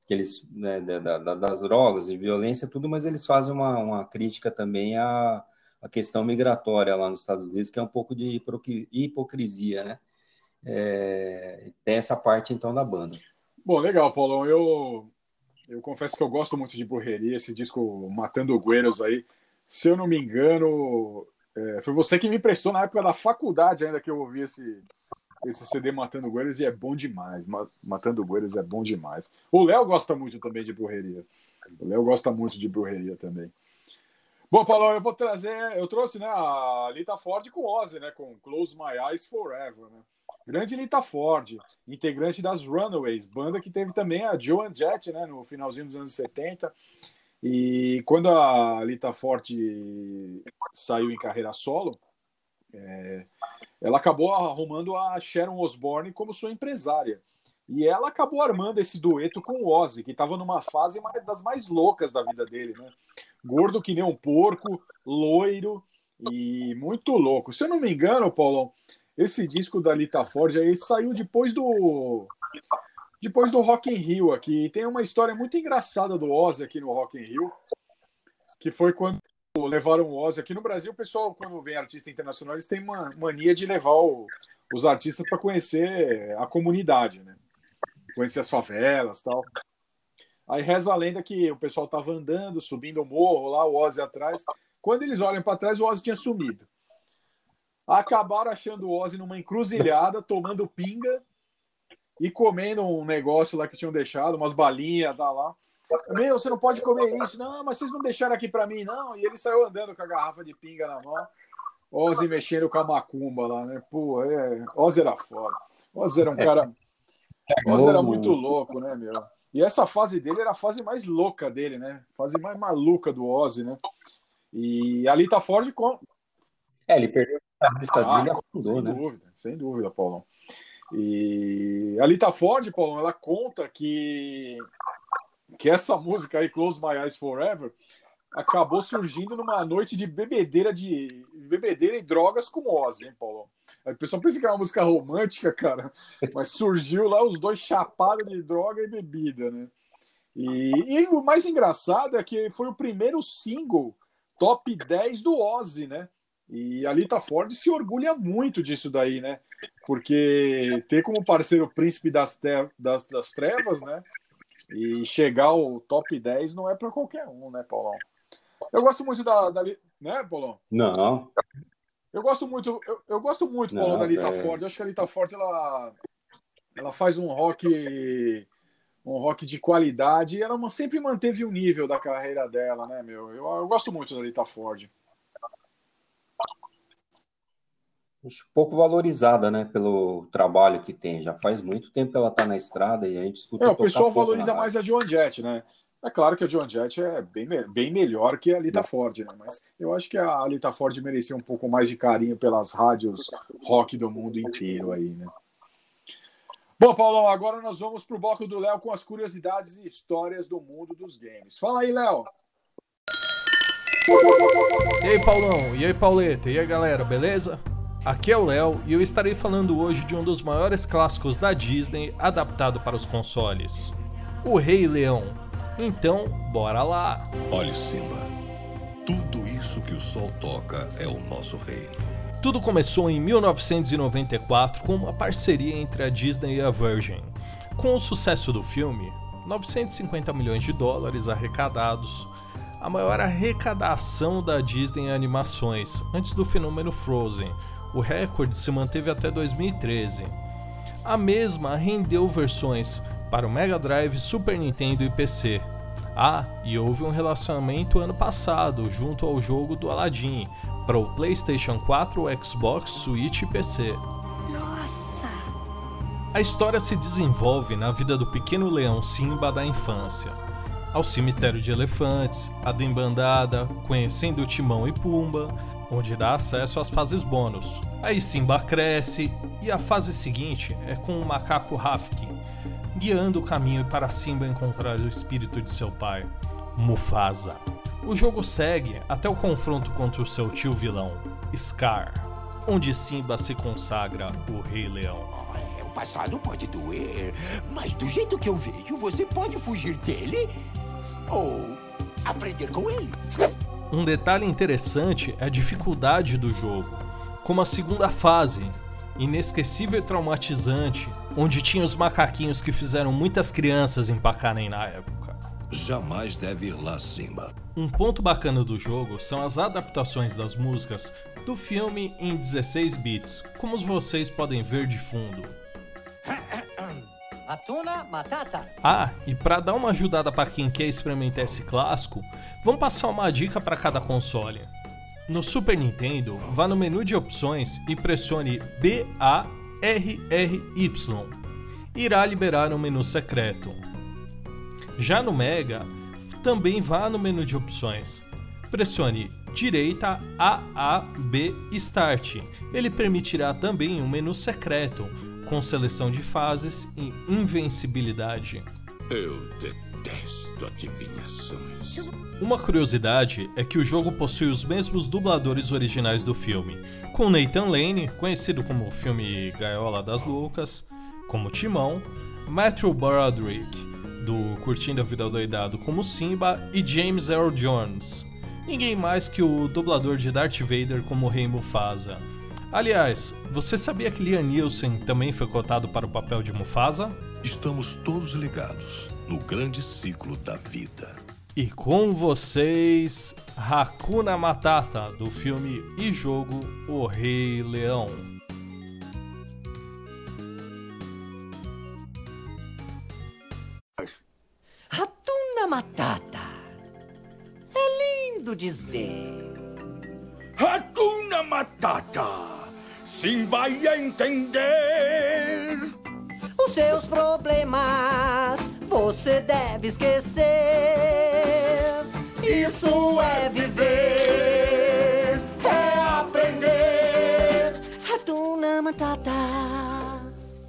que eles, né, da- da- da- das drogas e violência, tudo, mas eles fazem uma, uma crítica também à, à questão migratória lá nos Estados Unidos, que é um pouco de hipocrisia, né? É, essa parte então da banda. Bom, legal, Paulão. Eu, eu confesso que eu gosto muito de Borreria, esse disco Matando Guerreiros aí. Se eu não me engano, é, foi você que me prestou na época da faculdade ainda que eu ouvi esse, esse CD Matando Guerreiros e é bom demais. Ma- Matando Guerreiros é bom demais. O Léo gosta muito também de Borreria. O Léo gosta muito de Borreria também. Bom, Paulão, eu vou trazer. Eu trouxe né, a Lita Ford com Ozzy, né? Com Close My Eyes Forever, né? Grande Lita Ford, integrante das Runaways, banda que teve também a Joan Jett, né, no finalzinho dos anos 70. E quando a Lita Ford saiu em carreira solo, é, ela acabou arrumando a Sharon Osbourne como sua empresária. E ela acabou armando esse dueto com o Ozzy, que estava numa fase das mais loucas da vida dele, né? Gordo que nem um porco, loiro e muito louco. Se eu não me engano, Paulão, esse disco da Lita Ford aí saiu depois do depois do Rock in Rio aqui. E tem uma história muito engraçada do Ozzy aqui no Rock in Rio, que foi quando levaram o Ozzy aqui no Brasil. O pessoal, quando vem artista internacional, eles têm uma mania de levar o- os artistas para conhecer a comunidade, né? Conhecer as favelas tal. Aí reza a lenda que o pessoal tava andando, subindo o morro lá, o Ozzy atrás. Quando eles olham para trás, o Ozzy tinha sumido. Acabaram achando o Ozzy numa encruzilhada, tomando pinga e comendo um negócio lá que tinham deixado, umas balinhas, tá lá. Meu, você não pode comer isso. Não, mas vocês não deixaram aqui para mim, não. E ele saiu andando com a garrafa de pinga na mão. Ozzy mexendo com a macumba lá, né? Pô, é... Ozzy era foda. Ozzy era um cara... Ozzy era muito louco, né, meu? E essa fase dele era a fase mais louca dele, né? Fase mais maluca do Ozzy, né? E a Lita Ford com... É, ele perdeu a guitarrista Ah, dele e afundou, sem né? dúvida, sem dúvida, Paulão. E a Lita Ford, Paulão, ela conta que, que essa música aí, Close My Eyes Forever, acabou surgindo numa noite de bebedeira de bebedeira e drogas com Ozzy, hein, Paulão? Aí o pessoal pensa que é uma música romântica, cara, mas surgiu lá os dois chapados de droga e bebida, né? E, e o mais engraçado é que foi o primeiro single top 10 do Ozzy, né? E a Lita Ford se orgulha muito disso daí, né? Porque ter como parceiro o príncipe das, te- das, das trevas, né? E chegar ao top 10 não é para qualquer um, né, Paulão? Eu gosto muito da, da né, Paulão? Não, Eu gosto muito, eu, eu gosto muito, Não, Paulo, da Lita é. Ford. Eu acho que a Lita Ford, ela, ela faz um rock um rock de qualidade e ela sempre manteve o nível da carreira dela, né, meu? Eu, eu gosto muito da Rita Ford. Pouco valorizada, né, pelo trabalho que tem. Já faz muito tempo que ela está na estrada e a gente escuta É, o pessoal valoriza mais a Joan Jett, né? É claro que a Joan Jett é bem, bem melhor que a Lita Ford, né? Mas eu acho que a Lita Ford merecia um pouco mais de carinho pelas rádios rock do mundo inteiro aí, né? Bom, Paulão, agora nós vamos pro bloco do Léo com as curiosidades e histórias do mundo dos games. Fala aí, Léo. E aí, Paulão? E aí, Pauleta? E aí, galera, beleza? Aqui é o Léo e eu estarei falando hoje de um dos maiores clássicos da Disney adaptado para os consoles: O Rei Leão. Então, bora lá! Olhe, Simba. Tudo isso que o sol toca é o nosso reino. Tudo começou em 1994 com uma parceria entre a Disney e a Virgin. Com o sucesso do filme, 950 milhões de dólares arrecadados, a maior arrecadação da Disney em animações, antes do fenômeno Frozen. O recorde se manteve até 2013. A mesma rendeu versões para o Mega Drive, Super Nintendo e PC. Ah, e houve um relacionamento ano passado junto ao jogo do Aladdin para o PlayStation 4, Xbox, Switch e PC. Nossa! A história se desenvolve na vida do pequeno leão Simba da infância. Ao cemitério de elefantes, a dembandada, conhecendo Timão e Pumba, onde dá acesso às fases bônus. Aí Simba cresce e a fase seguinte é com o macaco Rafkin, guiando o caminho para Simba encontrar o espírito de seu pai, Mufasa. O jogo segue até o confronto contra o seu tio vilão, Scar, onde Simba se consagra o Rei Leão. O passado pode doer, mas do jeito que eu vejo, você pode fugir dele ou aprender com ele. Um detalhe interessante é a dificuldade do jogo, como a segunda fase, inesquecível e traumatizante, onde tinha os macaquinhos que fizeram muitas crianças empacarem na época. Jamais deve ir lá, Simba. Um ponto bacana do jogo são as adaptações das músicas do filme em 16 bits, como vocês podem ver de fundo. Atuna Matata. Ah, e para dar uma ajudada para quem quer experimentar esse clássico, vamos passar uma dica para cada console. No Super Nintendo, vá no menu de opções e pressione B-A-R-R-Y. Irá liberar um menu secreto. Já no Mega, também vá no menu de opções. Pressione direita AAB Start. Ele permitirá também um menu secreto com seleção de fases e invencibilidade. Eu detesto adivinhações. Uma curiosidade é que o jogo possui os mesmos dubladores originais do filme, com Nathan Lane, conhecido como o filme Gaiola das Loucas, como Timão, Matthew Broderick, do Curtindo a Vida Doidado como Simba, e James Earl Jones, ninguém mais que o dublador de Darth Vader como Rei Mufasa. Aliás, você sabia que Liam Neeson também foi cotado para o papel de Mufasa? Estamos todos ligados no grande ciclo da vida. E com vocês, Hakuna Matata, do filme e jogo O Rei Leão. Hatuna Matata. É lindo dizer. Hakuna Matata. Sim, vai entender. Seus problemas você deve esquecer. Isso é viver, é aprender. Hatuna Matata.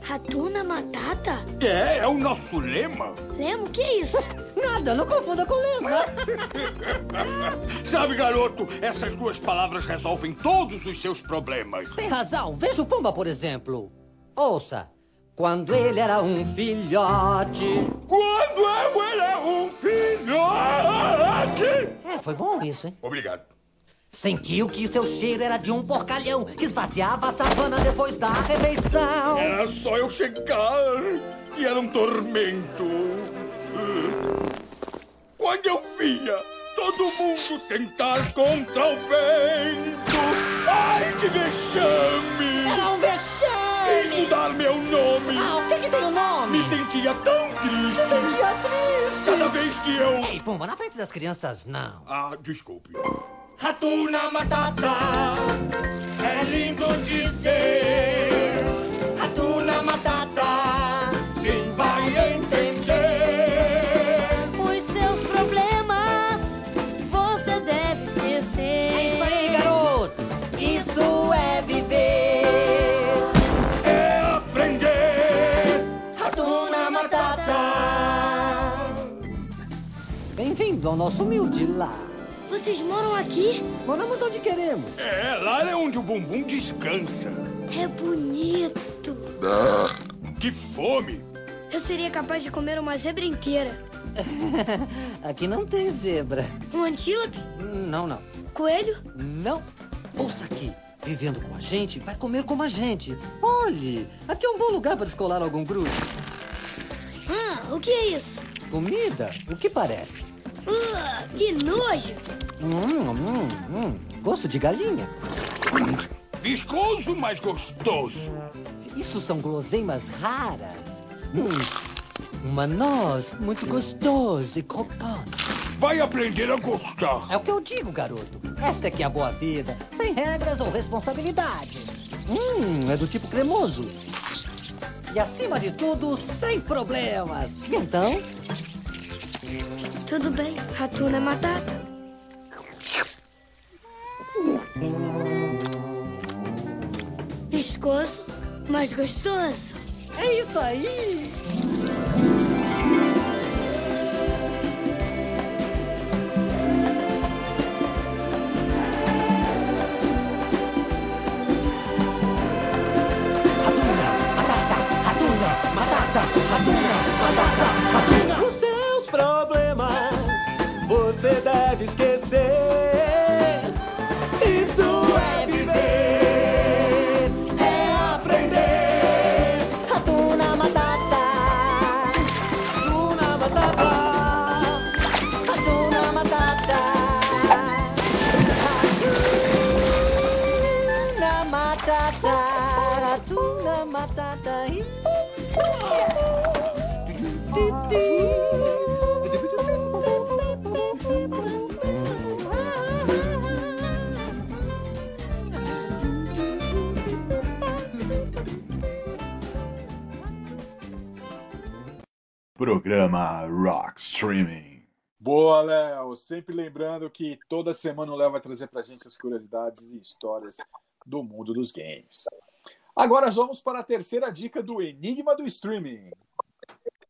Ratuna Matata? É, é o nosso lema. Lemo, que é isso? Nada, não confunda com lesma. Sabe, garoto, essas duas palavras resolvem todos os seus problemas. Tem razão. Veja o Pumba, por exemplo. Ouça. Quando ele era um filhote. Quando eu era um filhote. É, foi bom isso, hein? Obrigado. Sentiu que seu cheiro era de um porcalhão que esvaziava a savana depois da refeição. Era só eu chegar e era um tormento. Quando eu via todo mundo sentar contra o vento. Ai, que vexame! Era um vexame! Mudar meu nome. Ah, o que, que tem Me sentia tão triste. Sentia triste. Cada vez que eu. Ei, Pumba, na frente das crianças, não. Ah, desculpe. Ratuna Matata, é lindo dizer. Bem-vindo ao nosso humilde lar. Vocês moram aqui? Moramos onde queremos. É, lá é onde o bumbum descansa. É bonito. Que fome! Eu seria capaz de comer uma zebra inteira. Aqui não tem zebra. Um antílope? Não, não. Coelho? Não. Ouça aqui. Vivendo com a gente, vai comer como a gente. Olhe, aqui é um bom lugar para descolar algum grupo. Ah, o que é isso? Comida? O que parece? Uh, que nojo! Hum, hum, hum. Gosto de galinha. Viscoso, mas gostoso. Isso são guloseimas raras. Hum, uma noz muito gostosa e crocante. Vai aprender a gostar. É o que eu digo, garoto. Esta é que é a boa vida, sem regras ou responsabilidades. Hum, é do tipo cremoso. E acima de tudo, sem problemas. E então? Tudo bem, Ratuna Matata. Viscoso, mas gostoso. É isso aí! Programa Rock Streaming. Boa, Léo. Sempre lembrando que toda semana o Léo vai trazer pra gente as curiosidades e histórias do mundo dos games. Agora vamos para a terceira dica do Enigma do Streaming.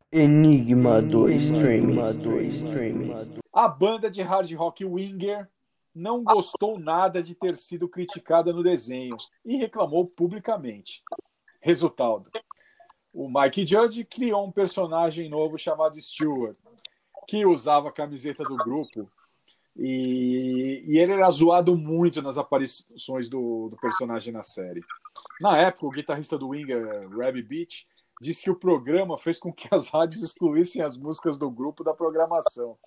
Enigma do streaming. A banda de hard rock Winger não gostou nada de ter sido criticada no desenho e reclamou publicamente. Resultado: o Mike Judge criou um personagem novo chamado Stewart, que usava a camiseta do grupo e, e ele era zoado muito nas aparições do, do personagem na série. Na época, o guitarrista do Winger, Rabbi Beach, disse que o programa fez com que as rádios excluíssem as músicas do grupo da programação.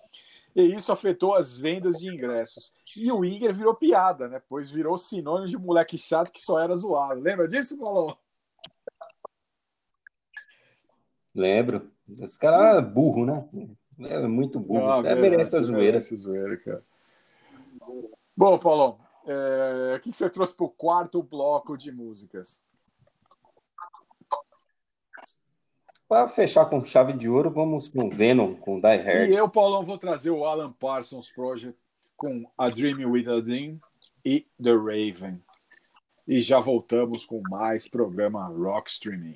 E isso afetou as vendas de ingressos. E o Winger virou piada, né? Pois virou sinônimo de moleque chato que só era zoado. Lembra disso, Paulo? Lembro. Esse cara é burro, né? É muito burro. Ah, é, merece a zoeira. merece zoeira, cara. Bom, Paulão, é, o que que você trouxe para o quarto bloco de músicas? Para fechar com chave de ouro, vamos com Venom, com Die Hard. E eu, Paulão, vou trazer o Alan Parsons Project com A Dream with a Dream e The Raven. E já voltamos com mais programa Rock Streaming.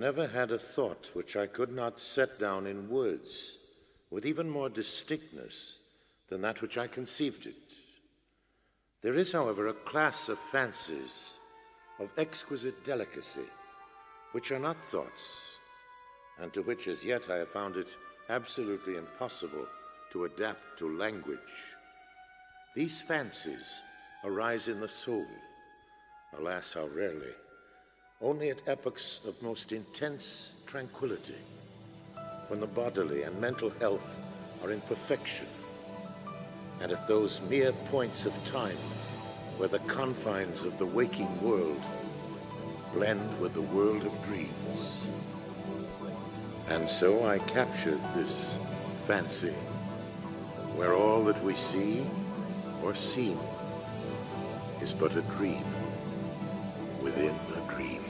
Never had a thought which I could not set down in words with even more distinctness than that which I conceived it. There is, however, a class of fancies of exquisite delicacy which are not thoughts, and to which as yet I have found it absolutely impossible to adapt to language. These fancies arise in the soul, alas, how rarely, only at epochs of most intense tranquility, when the bodily and mental health are in perfection, and at those mere points of time where the confines of the waking world blend with the world of dreams. And so I captured this fancy, where all that we see or seem is but a dream within a dream.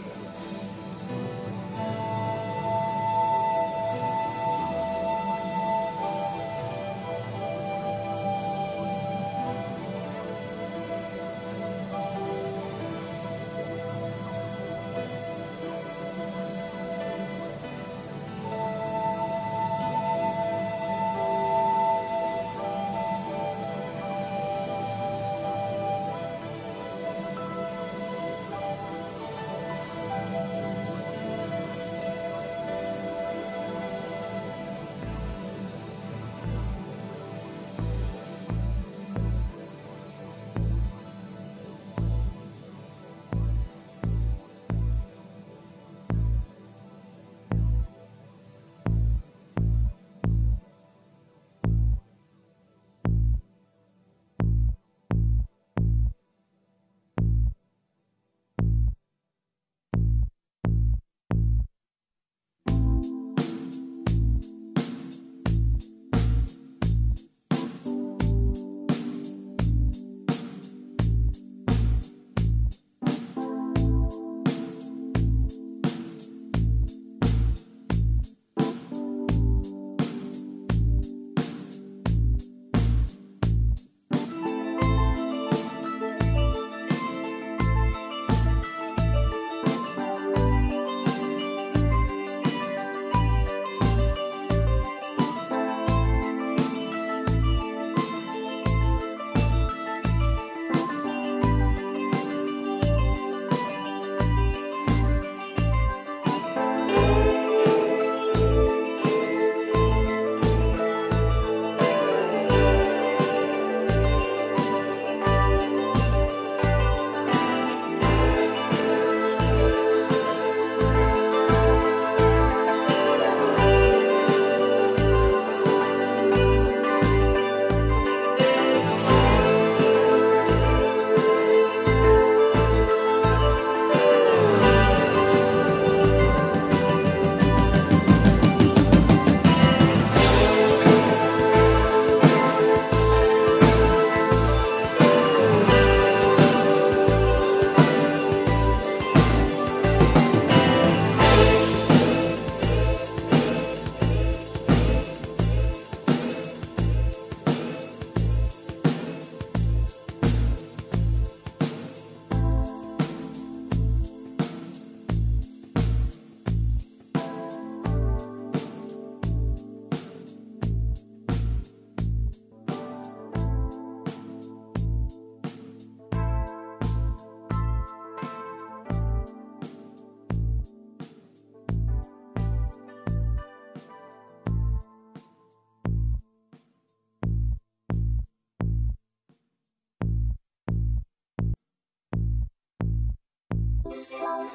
To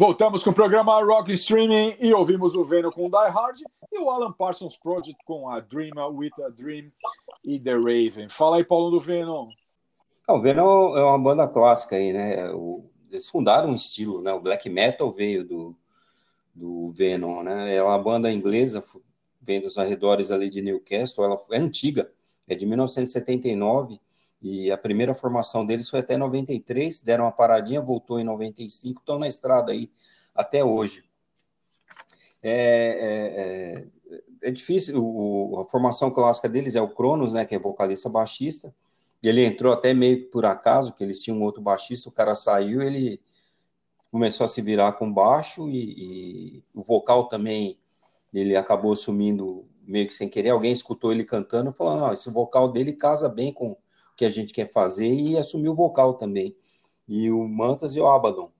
Voltamos com o programa Rock Streaming e ouvimos o Venom com Die Hard e o Alan Parsons Project com a Dream with a Dream e The Raven. Fala aí, Paulo do Venom. O Venom é uma banda clássica aí, né? Eles fundaram um estilo, né? O black metal veio do, do Venom, né? É uma banda inglesa, vem dos arredores ali de Newcastle, ela é antiga, é de 1979 e a primeira formação deles foi até 93, deram uma paradinha, voltou em 95, estão na estrada aí até hoje. É, é, é, é difícil, o- a formação clássica deles é o Cronos, né, que é vocalista baixista, ele entrou até meio por acaso, que eles tinham um outro baixista, o cara saiu, ele começou a se virar com baixo e, e o vocal também ele acabou assumindo meio que sem querer. Alguém escutou ele cantando e falou: Não, esse vocal dele casa bem com que a gente quer fazer e assumiu o vocal também. E o Mantas e o Abaddon.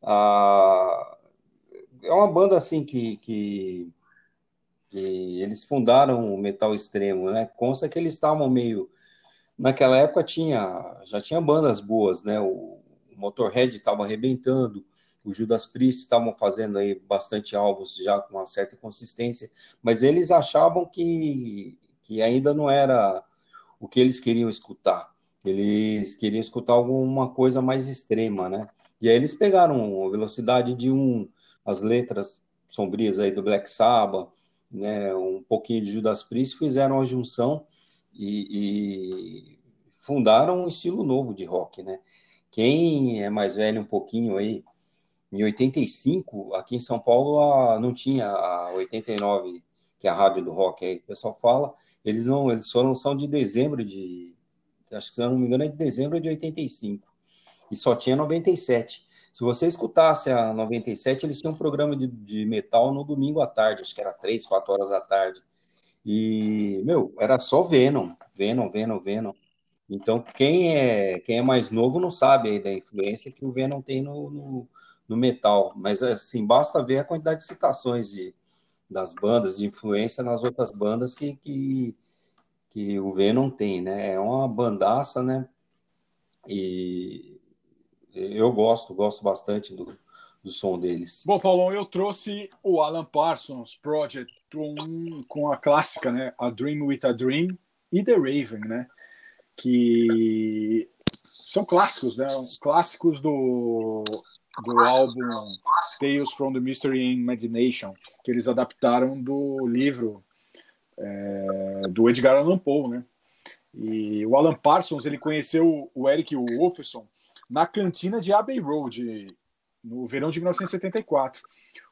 Ah, é uma banda assim que, que, que eles fundaram o metal extremo, né? Consta que eles estavam meio naquela época tinha já tinha bandas boas, né? O, o Motorhead estava arrebentando, o Judas Priest estavam fazendo aí bastante álbuns já com uma certa consistência, mas eles achavam que, que ainda não era o que eles queriam escutar. Eles queriam escutar alguma coisa mais extrema, né? E aí eles pegaram a velocidade de um, as letras sombrias aí do Black Sabbath, né? Um pouquinho de Judas Priest, fizeram a junção e, e fundaram um estilo novo de rock, né? Quem é mais velho um pouquinho aí, em 85, aqui em São Paulo, a- não tinha a 89, que é a rádio do rock, aí o pessoal fala, eles não, eles foram, são de dezembro de, acho que se eu não me engano é de dezembro de 85, e só tinha 97. Se você escutasse a 97, eles tinham um programa de, de metal no domingo à tarde, acho que era 3, 4 horas da tarde. E, meu, era só Venom, Venom, Venom, Venom. Então, quem é, quem é mais novo não sabe aí da influência que o Venom tem no, no, no metal. Mas, assim, basta ver a quantidade de citações de, das bandas, de influência nas outras bandas que, que, que o Venom tem, né? É uma bandaça, né? E eu gosto, gosto bastante do, do som deles. Bom, Paulão, eu trouxe o Alan Parsons Project com, com a clássica, né? A Dream with a Dream e The Raven, né? Que são clássicos, né? Clássicos do, do álbum Tales from the Mystery and Imagination, que eles adaptaram do livro é, do Edgar Allan Poe, né? E o Alan Parsons, ele conheceu o Eric Wolferson na cantina de Abbey Road, no verão de 1974.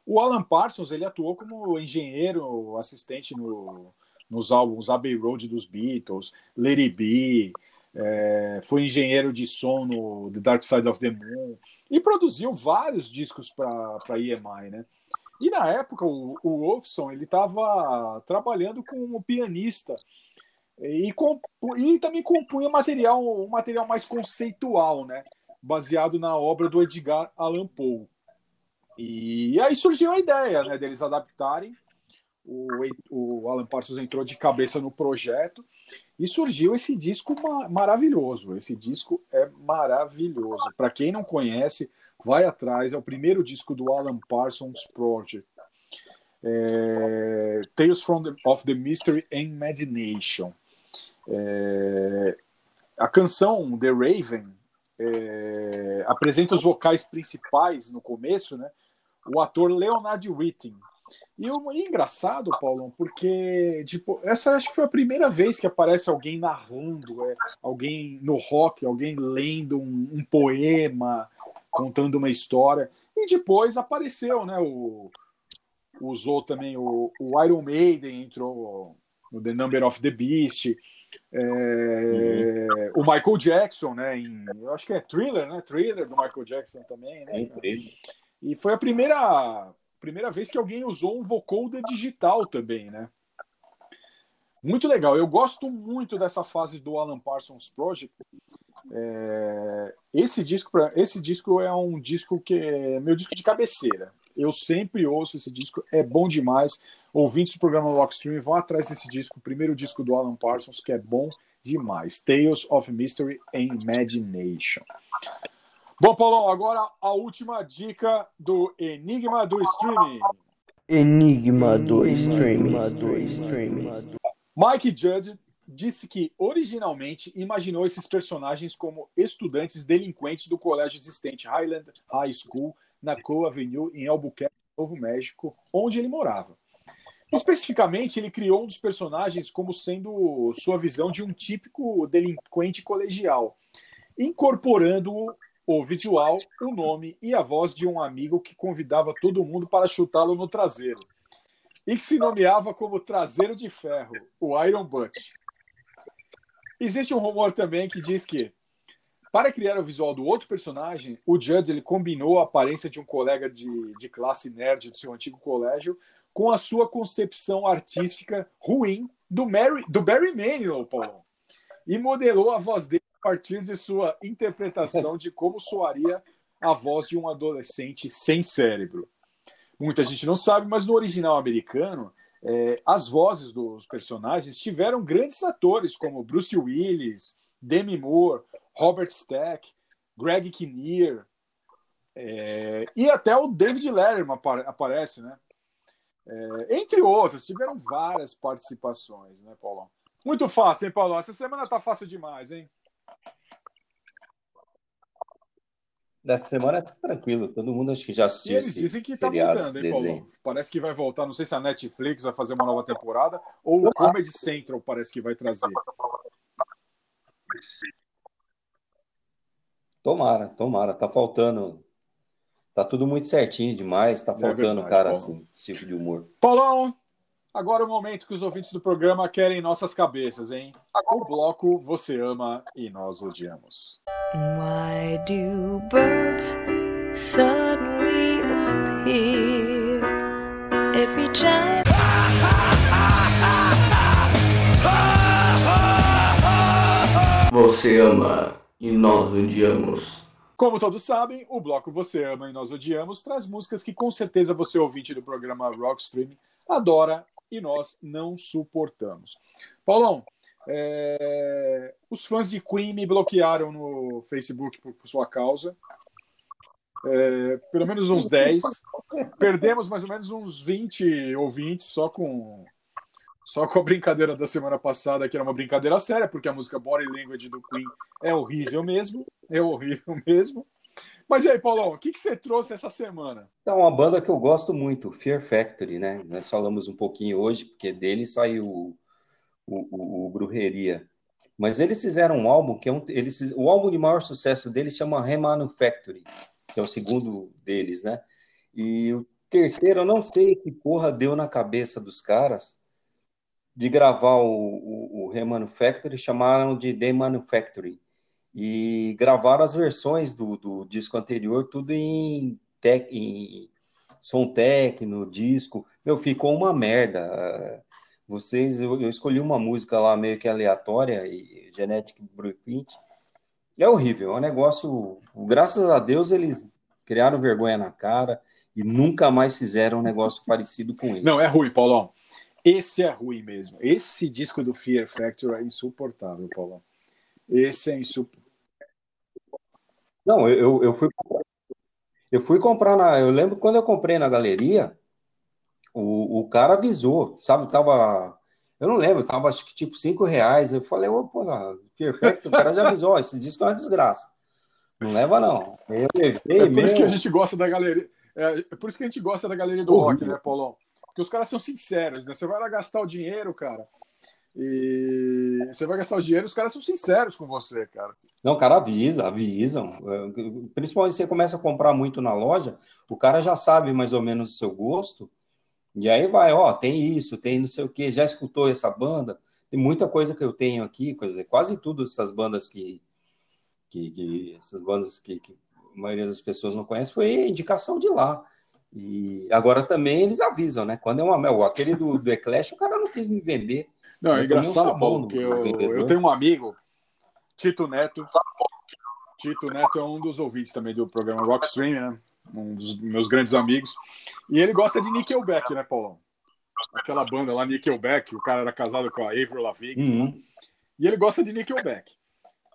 O Alan Parsons, ele atuou como engenheiro assistente no, nos álbuns Abbey Road dos Beatles, Let It Be, é, foi engenheiro de som no The Dark Side of the Moon e produziu vários discos para EMI, né? E na época o, o Wolfson ele estava trabalhando com um pianista e, compu- e também compunha material, um material mais conceitual, né? Baseado na obra do Edgar Allan Poe. E aí surgiu a ideia, né, deles adaptarem. O, o Alan Parsons entrou de cabeça no projeto e surgiu esse disco ma- maravilhoso. Esse disco é maravilhoso. Para quem não conhece, vai atrás. É o primeiro disco do Alan Parsons Project. É, Tales from the, of the Mystery and Imagination. É, a canção The Raven é, apresenta os vocais principais no começo, né? O ator Leonard Whiting. E o e é engraçado, Paulão, porque tipo, essa acho que foi a primeira vez que aparece alguém narrando, é, alguém no rock, alguém lendo um, um poema, contando uma história. E depois apareceu, né? O, usou também o, o Iron Maiden, entrou no The Number of the Beast. É, o Michael Jackson, né? Em, eu acho que é Thriller, né? Thriller do Michael Jackson também, né? E foi a primeira primeira vez que alguém usou um vocoder digital também, né? Muito legal. Eu gosto muito dessa fase do Alan Parsons Project. É, esse disco, pra- esse disco é um disco que é meu disco de cabeceira. Eu sempre ouço esse disco, é bom demais. Ouvintes do programa Rockstream vão atrás desse disco, o primeiro disco do Alan Parsons, que é bom demais. Tales of Mystery and Imagination. Bom, Paulão, agora a última dica do Enigma do Streaming. Enigma do streaming. Mike Judge disse que originalmente imaginou esses personagens como estudantes delinquentes do colégio existente Highland High School na Coe Avenue em Albuquerque, Novo México, onde ele morava. Especificamente, ele criou um dos personagens como sendo sua visão de um típico delinquente colegial, incorporando o visual, o nome e a voz de um amigo que convidava todo mundo para chutá-lo no traseiro e que se nomeava como Traseiro de Ferro, o Iron Butt. Existe um rumor também que diz que, para criar o visual do outro personagem, o Judge ele combinou a aparência de um colega de, de classe nerd do seu antigo colégio com a sua concepção artística ruim do, Mary, do Barry Manilow, Paulo, e modelou a voz dele partir de sua interpretação de como soaria a voz de um adolescente sem cérebro. Muita gente não sabe, mas no original americano, eh, as vozes dos personagens tiveram grandes atores como Bruce Willis, Demi Moore, Robert Stack, Greg Kinnear, eh, e até o David Letterman apa- aparece, né? Eh, entre outros, tiveram várias participações, né, Paulão? Muito fácil, hein, Paulão? Essa semana tá fácil demais, hein? Dessa semana é tranquilo, todo mundo acho que já E assistiu eles esse dizem que tá seriado, voltando, hein, desenho. Paulão? Parece que vai voltar. Não sei se a Netflix vai fazer uma nova temporada ou o Comedy Central parece que vai trazer. Tomara, tomara, tá faltando. Tá tudo muito certinho demais, tá É faltando verdade, cara Paulo. assim, esse tipo de humor. Paulão, agora é o momento que os ouvintes do programa querem nossas cabeças, hein? O bloco Você Ama e Nós Odiamos. Why do birds suddenly appear every time? Você ama e nós odiamos. Como todos sabem, o bloco Você Ama e Nós Odiamos traz músicas que com certeza você, ouvinte do programa Rockstream, adora e nós não suportamos. Paulão, é, os fãs de Queen me bloquearam no Facebook por, por sua causa. É, pelo menos uns 10. Perdemos mais ou menos uns 20 ouvintes só com só com a brincadeira da semana passada, que era uma brincadeira séria, porque a música Body Language do Queen é horrível mesmo. É horrível mesmo. Mas e aí, Paulão, o que, que você trouxe essa semana? É uma banda que eu gosto muito, Fear Factory, né? Nós falamos um pouquinho hoje, porque dele saiu o, o, o Brujeria. Mas eles fizeram um álbum que é um, eles, o álbum de maior sucesso deles chama Remanufactory, que é o segundo deles, né? E o terceiro, eu não sei que porra deu na cabeça dos caras, de gravar o, o, o Remanufacture, chamaram de The. E gravaram as versões do, do disco anterior, tudo em, tec, em som técnico, disco. Meu, ficou uma merda. Vocês, eu, eu escolhi uma música lá meio que aleatória, e Genetic Blueprint. É horrível, é um negócio. Graças a Deus eles criaram vergonha na cara e nunca mais fizeram um negócio parecido com esse. Não, é ruim, Paulão. Esse é ruim mesmo. Esse disco do Fear Factor é insuportável, Paulão. Esse é insuportável. Não, eu, eu, fui eu fui comprar na. Eu lembro quando eu comprei na galeria, o, o cara avisou, sabe? Tava. Eu não lembro, tava acho que tipo 5 reais. Eu falei, ô, pô, perfeito, o cara já avisou, esse disco é uma desgraça. Não leva, não. Eu levei É por mesmo. isso que a gente gosta da galeria. É, é por isso que a gente gosta da galeria do rock, né, Paulão? Porque os caras são sinceros, né? Você vai lá gastar o dinheiro, cara. E você vai gastar o dinheiro, os caras são sinceros com você, cara. Não, cara avisa, avisam. Principalmente você começa a comprar muito na loja, o cara já sabe mais ou menos o seu gosto. E aí vai, ó, tem isso, tem não sei o quê, já escutou essa banda? Tem muita coisa que eu tenho aqui, quase tudo essas bandas que, que, que essas bandas que, que a maioria das pessoas não conhece foi indicação de lá. E agora também eles avisam, né? Quando é uma aquele do, do Eclash, o cara não quis me vender. Não, é tomei um engraçado, sabão Paulo, do- que do eu, eu tenho um amigo, Tito Neto. Tito Neto é um dos ouvintes também do programa Rockstream, né? Um dos meus grandes amigos. E ele gosta de Nickelback, né, Paulão? Aquela banda lá, Nickelback, o cara era casado com a Avril Lavigne. Uhum. E ele gosta de Nickelback.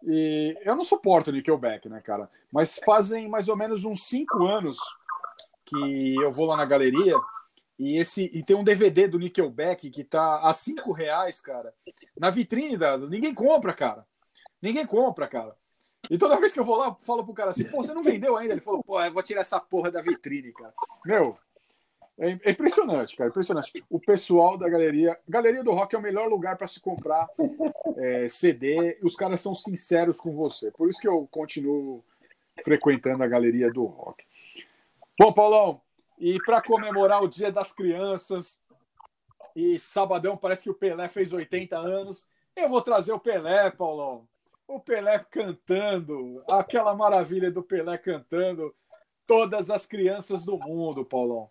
E eu não suporto Nickelback, né, cara? Mas fazem mais ou menos uns cinco anos que eu vou lá na galeria e esse e tem um DVD do Nickelback que tá a cinco reais, cara, na vitrine da. Ninguém compra, cara. Ninguém compra, cara. E toda vez que eu vou lá, eu falo pro cara assim, pô, você não vendeu ainda? Ele falou, pô, eu vou tirar essa porra da vitrine, cara. Meu, é é impressionante, cara, impressionante. O pessoal da galeria, Galeria do Rock é o melhor lugar para se comprar é, CD. Os caras são sinceros com você. Por isso que eu continuo frequentando a Galeria do Rock. Bom, Paulão, e para comemorar o Dia das Crianças e sabadão parece que o Pelé fez 80 anos, eu vou trazer o Pelé, Paulão. O Pelé cantando, aquela maravilha do Pelé cantando todas as crianças do mundo, Paulão.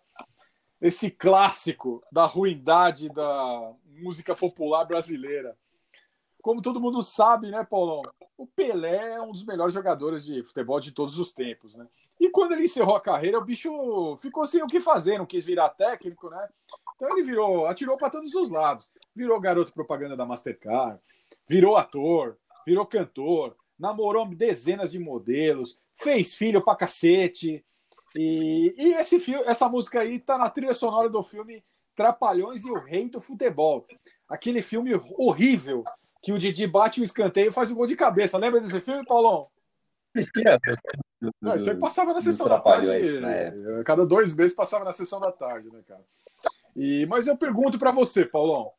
Esse clássico da ruindade da música popular brasileira. Como todo mundo sabe, né, Paulão? O Pelé é um dos melhores jogadores de futebol de todos os tempos, né? E quando ele encerrou a carreira, o bicho ficou sem o que fazer, não quis virar técnico, né? Então ele virou, atirou para todos os lados. Virou garoto propaganda da Mastercard, virou ator, virou cantor, namorou dezenas de modelos, fez filho pra cacete. E, e esse filme, essa música aí tá na trilha sonora do filme Trapalhões e o Rei do Futebol. Aquele filme horrível que o Didi bate o escanteio e faz um gol de cabeça. Lembra desse filme, Paulão? Não, isso aí passava na sessão da tarde. época. eh, Cada dois meses passava na sessão da tarde, né, cara? E, mas eu pergunto pra você, Paulão.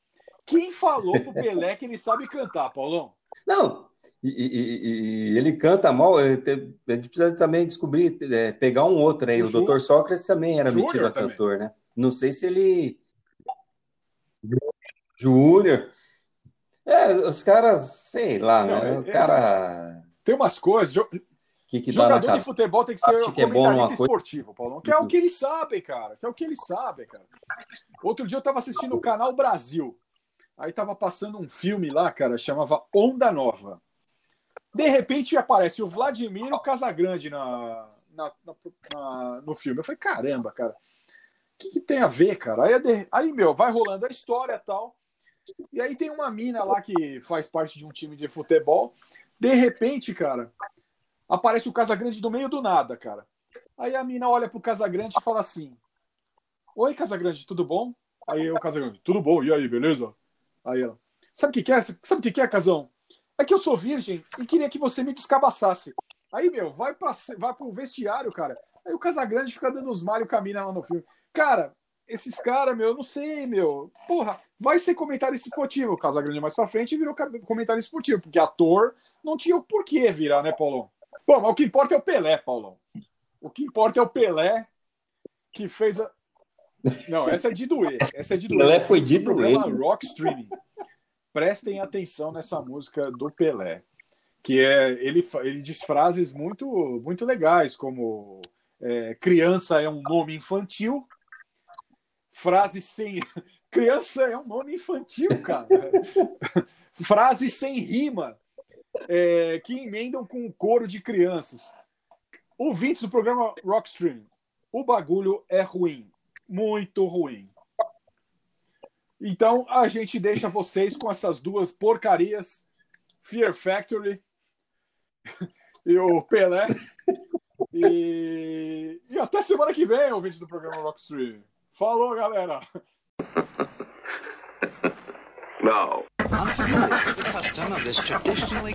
Quem falou pro Pelé que ele sabe cantar, Paulão? Não, e, e- e- ele canta mal. eh, A gente precisa também descobrir, eh, pegar um outro aí. O O Ju- Dr. Sócrates também era Júnior metido a também. cantor, né? Não sei se ele. Júnior. É, os caras, sei lá, Não, né? é- O cara. Tem umas coisas. jo- que, que dá na Jogador cara. de futebol tem que ser que é bom esportivo, Paulão. Que é o que eles sabem, cara. Que é o que eles sabem, cara. Outro dia eu tava assistindo o Canal Brasil. Aí tava passando um filme lá, cara, chamava Onda Nova. De repente aparece o Vladimir o Casagrande na, na- na- no filme. Eu falei, caramba, cara. O que, que tem a ver, cara? Aí, é aí, meu, vai rolando a história e tal. E aí tem uma mina lá que faz parte de um time de futebol. De repente, cara, aparece o Casagrande do meio do nada, cara. Aí a mina olha pro Casagrande e fala assim: Oi, Casagrande, tudo bom? Aí o Casagrande, tudo bom? E aí, beleza? Aí ela, sabe o que, que é? Sabe o que, que é, Casão? É que eu sou virgem e queria que você me descabaçasse. Aí, meu, vai, pra, vai pro vestiário, cara. Aí o Casagrande fica dando os malhos com a mina lá no filme. Cara, esses caras, meu, eu não sei, meu. Porra, vai ser comentarista esportivo. O Casagrande mais pra frente virou comentarista esportivo, porque ator não tinha o porquê virar, né, Paulão? Bom, mas o que importa é o Pelé, Paulão. O que importa é o Pelé que fez a. Não, essa é de doer. Essa é de doer. Pelé foi de doer. Rock Streaming. Prestem atenção nessa música do Pelé, que é ele, ele diz frases muito muito legais, como é, criança é um nome infantil. Frase sem criança é um nome infantil, cara. Frases sem rima é, que emendam com o coro de crianças. Ouvintes do programa Rockstream, o bagulho é ruim, muito ruim. Então a gente deixa vocês com essas duas porcarias, Fear Factory e o Pelé. E, e até semana que vem, ouvintes do programa Rockstream. Falou, galera! No. Unfamiliar with the custom of this traditionally.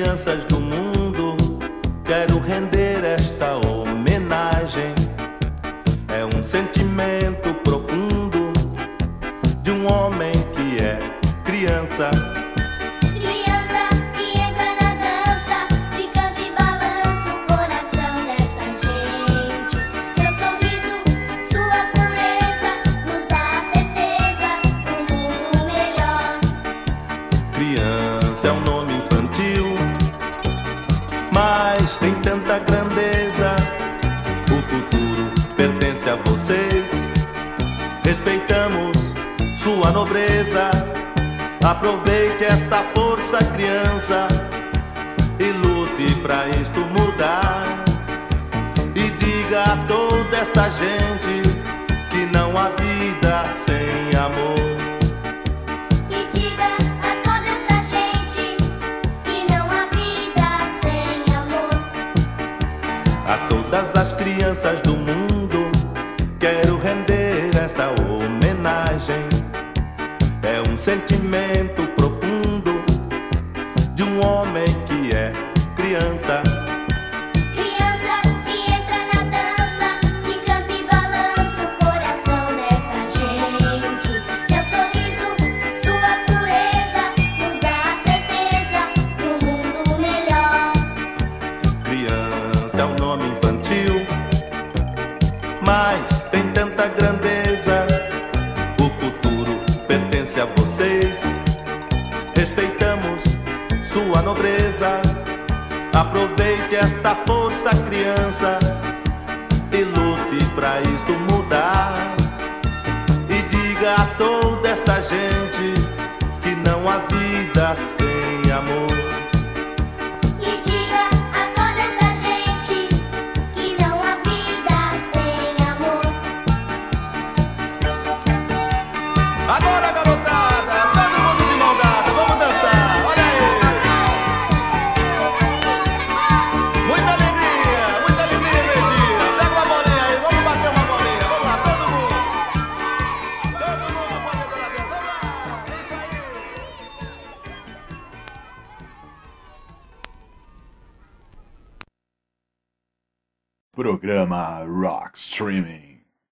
Crianças do mundo, quero render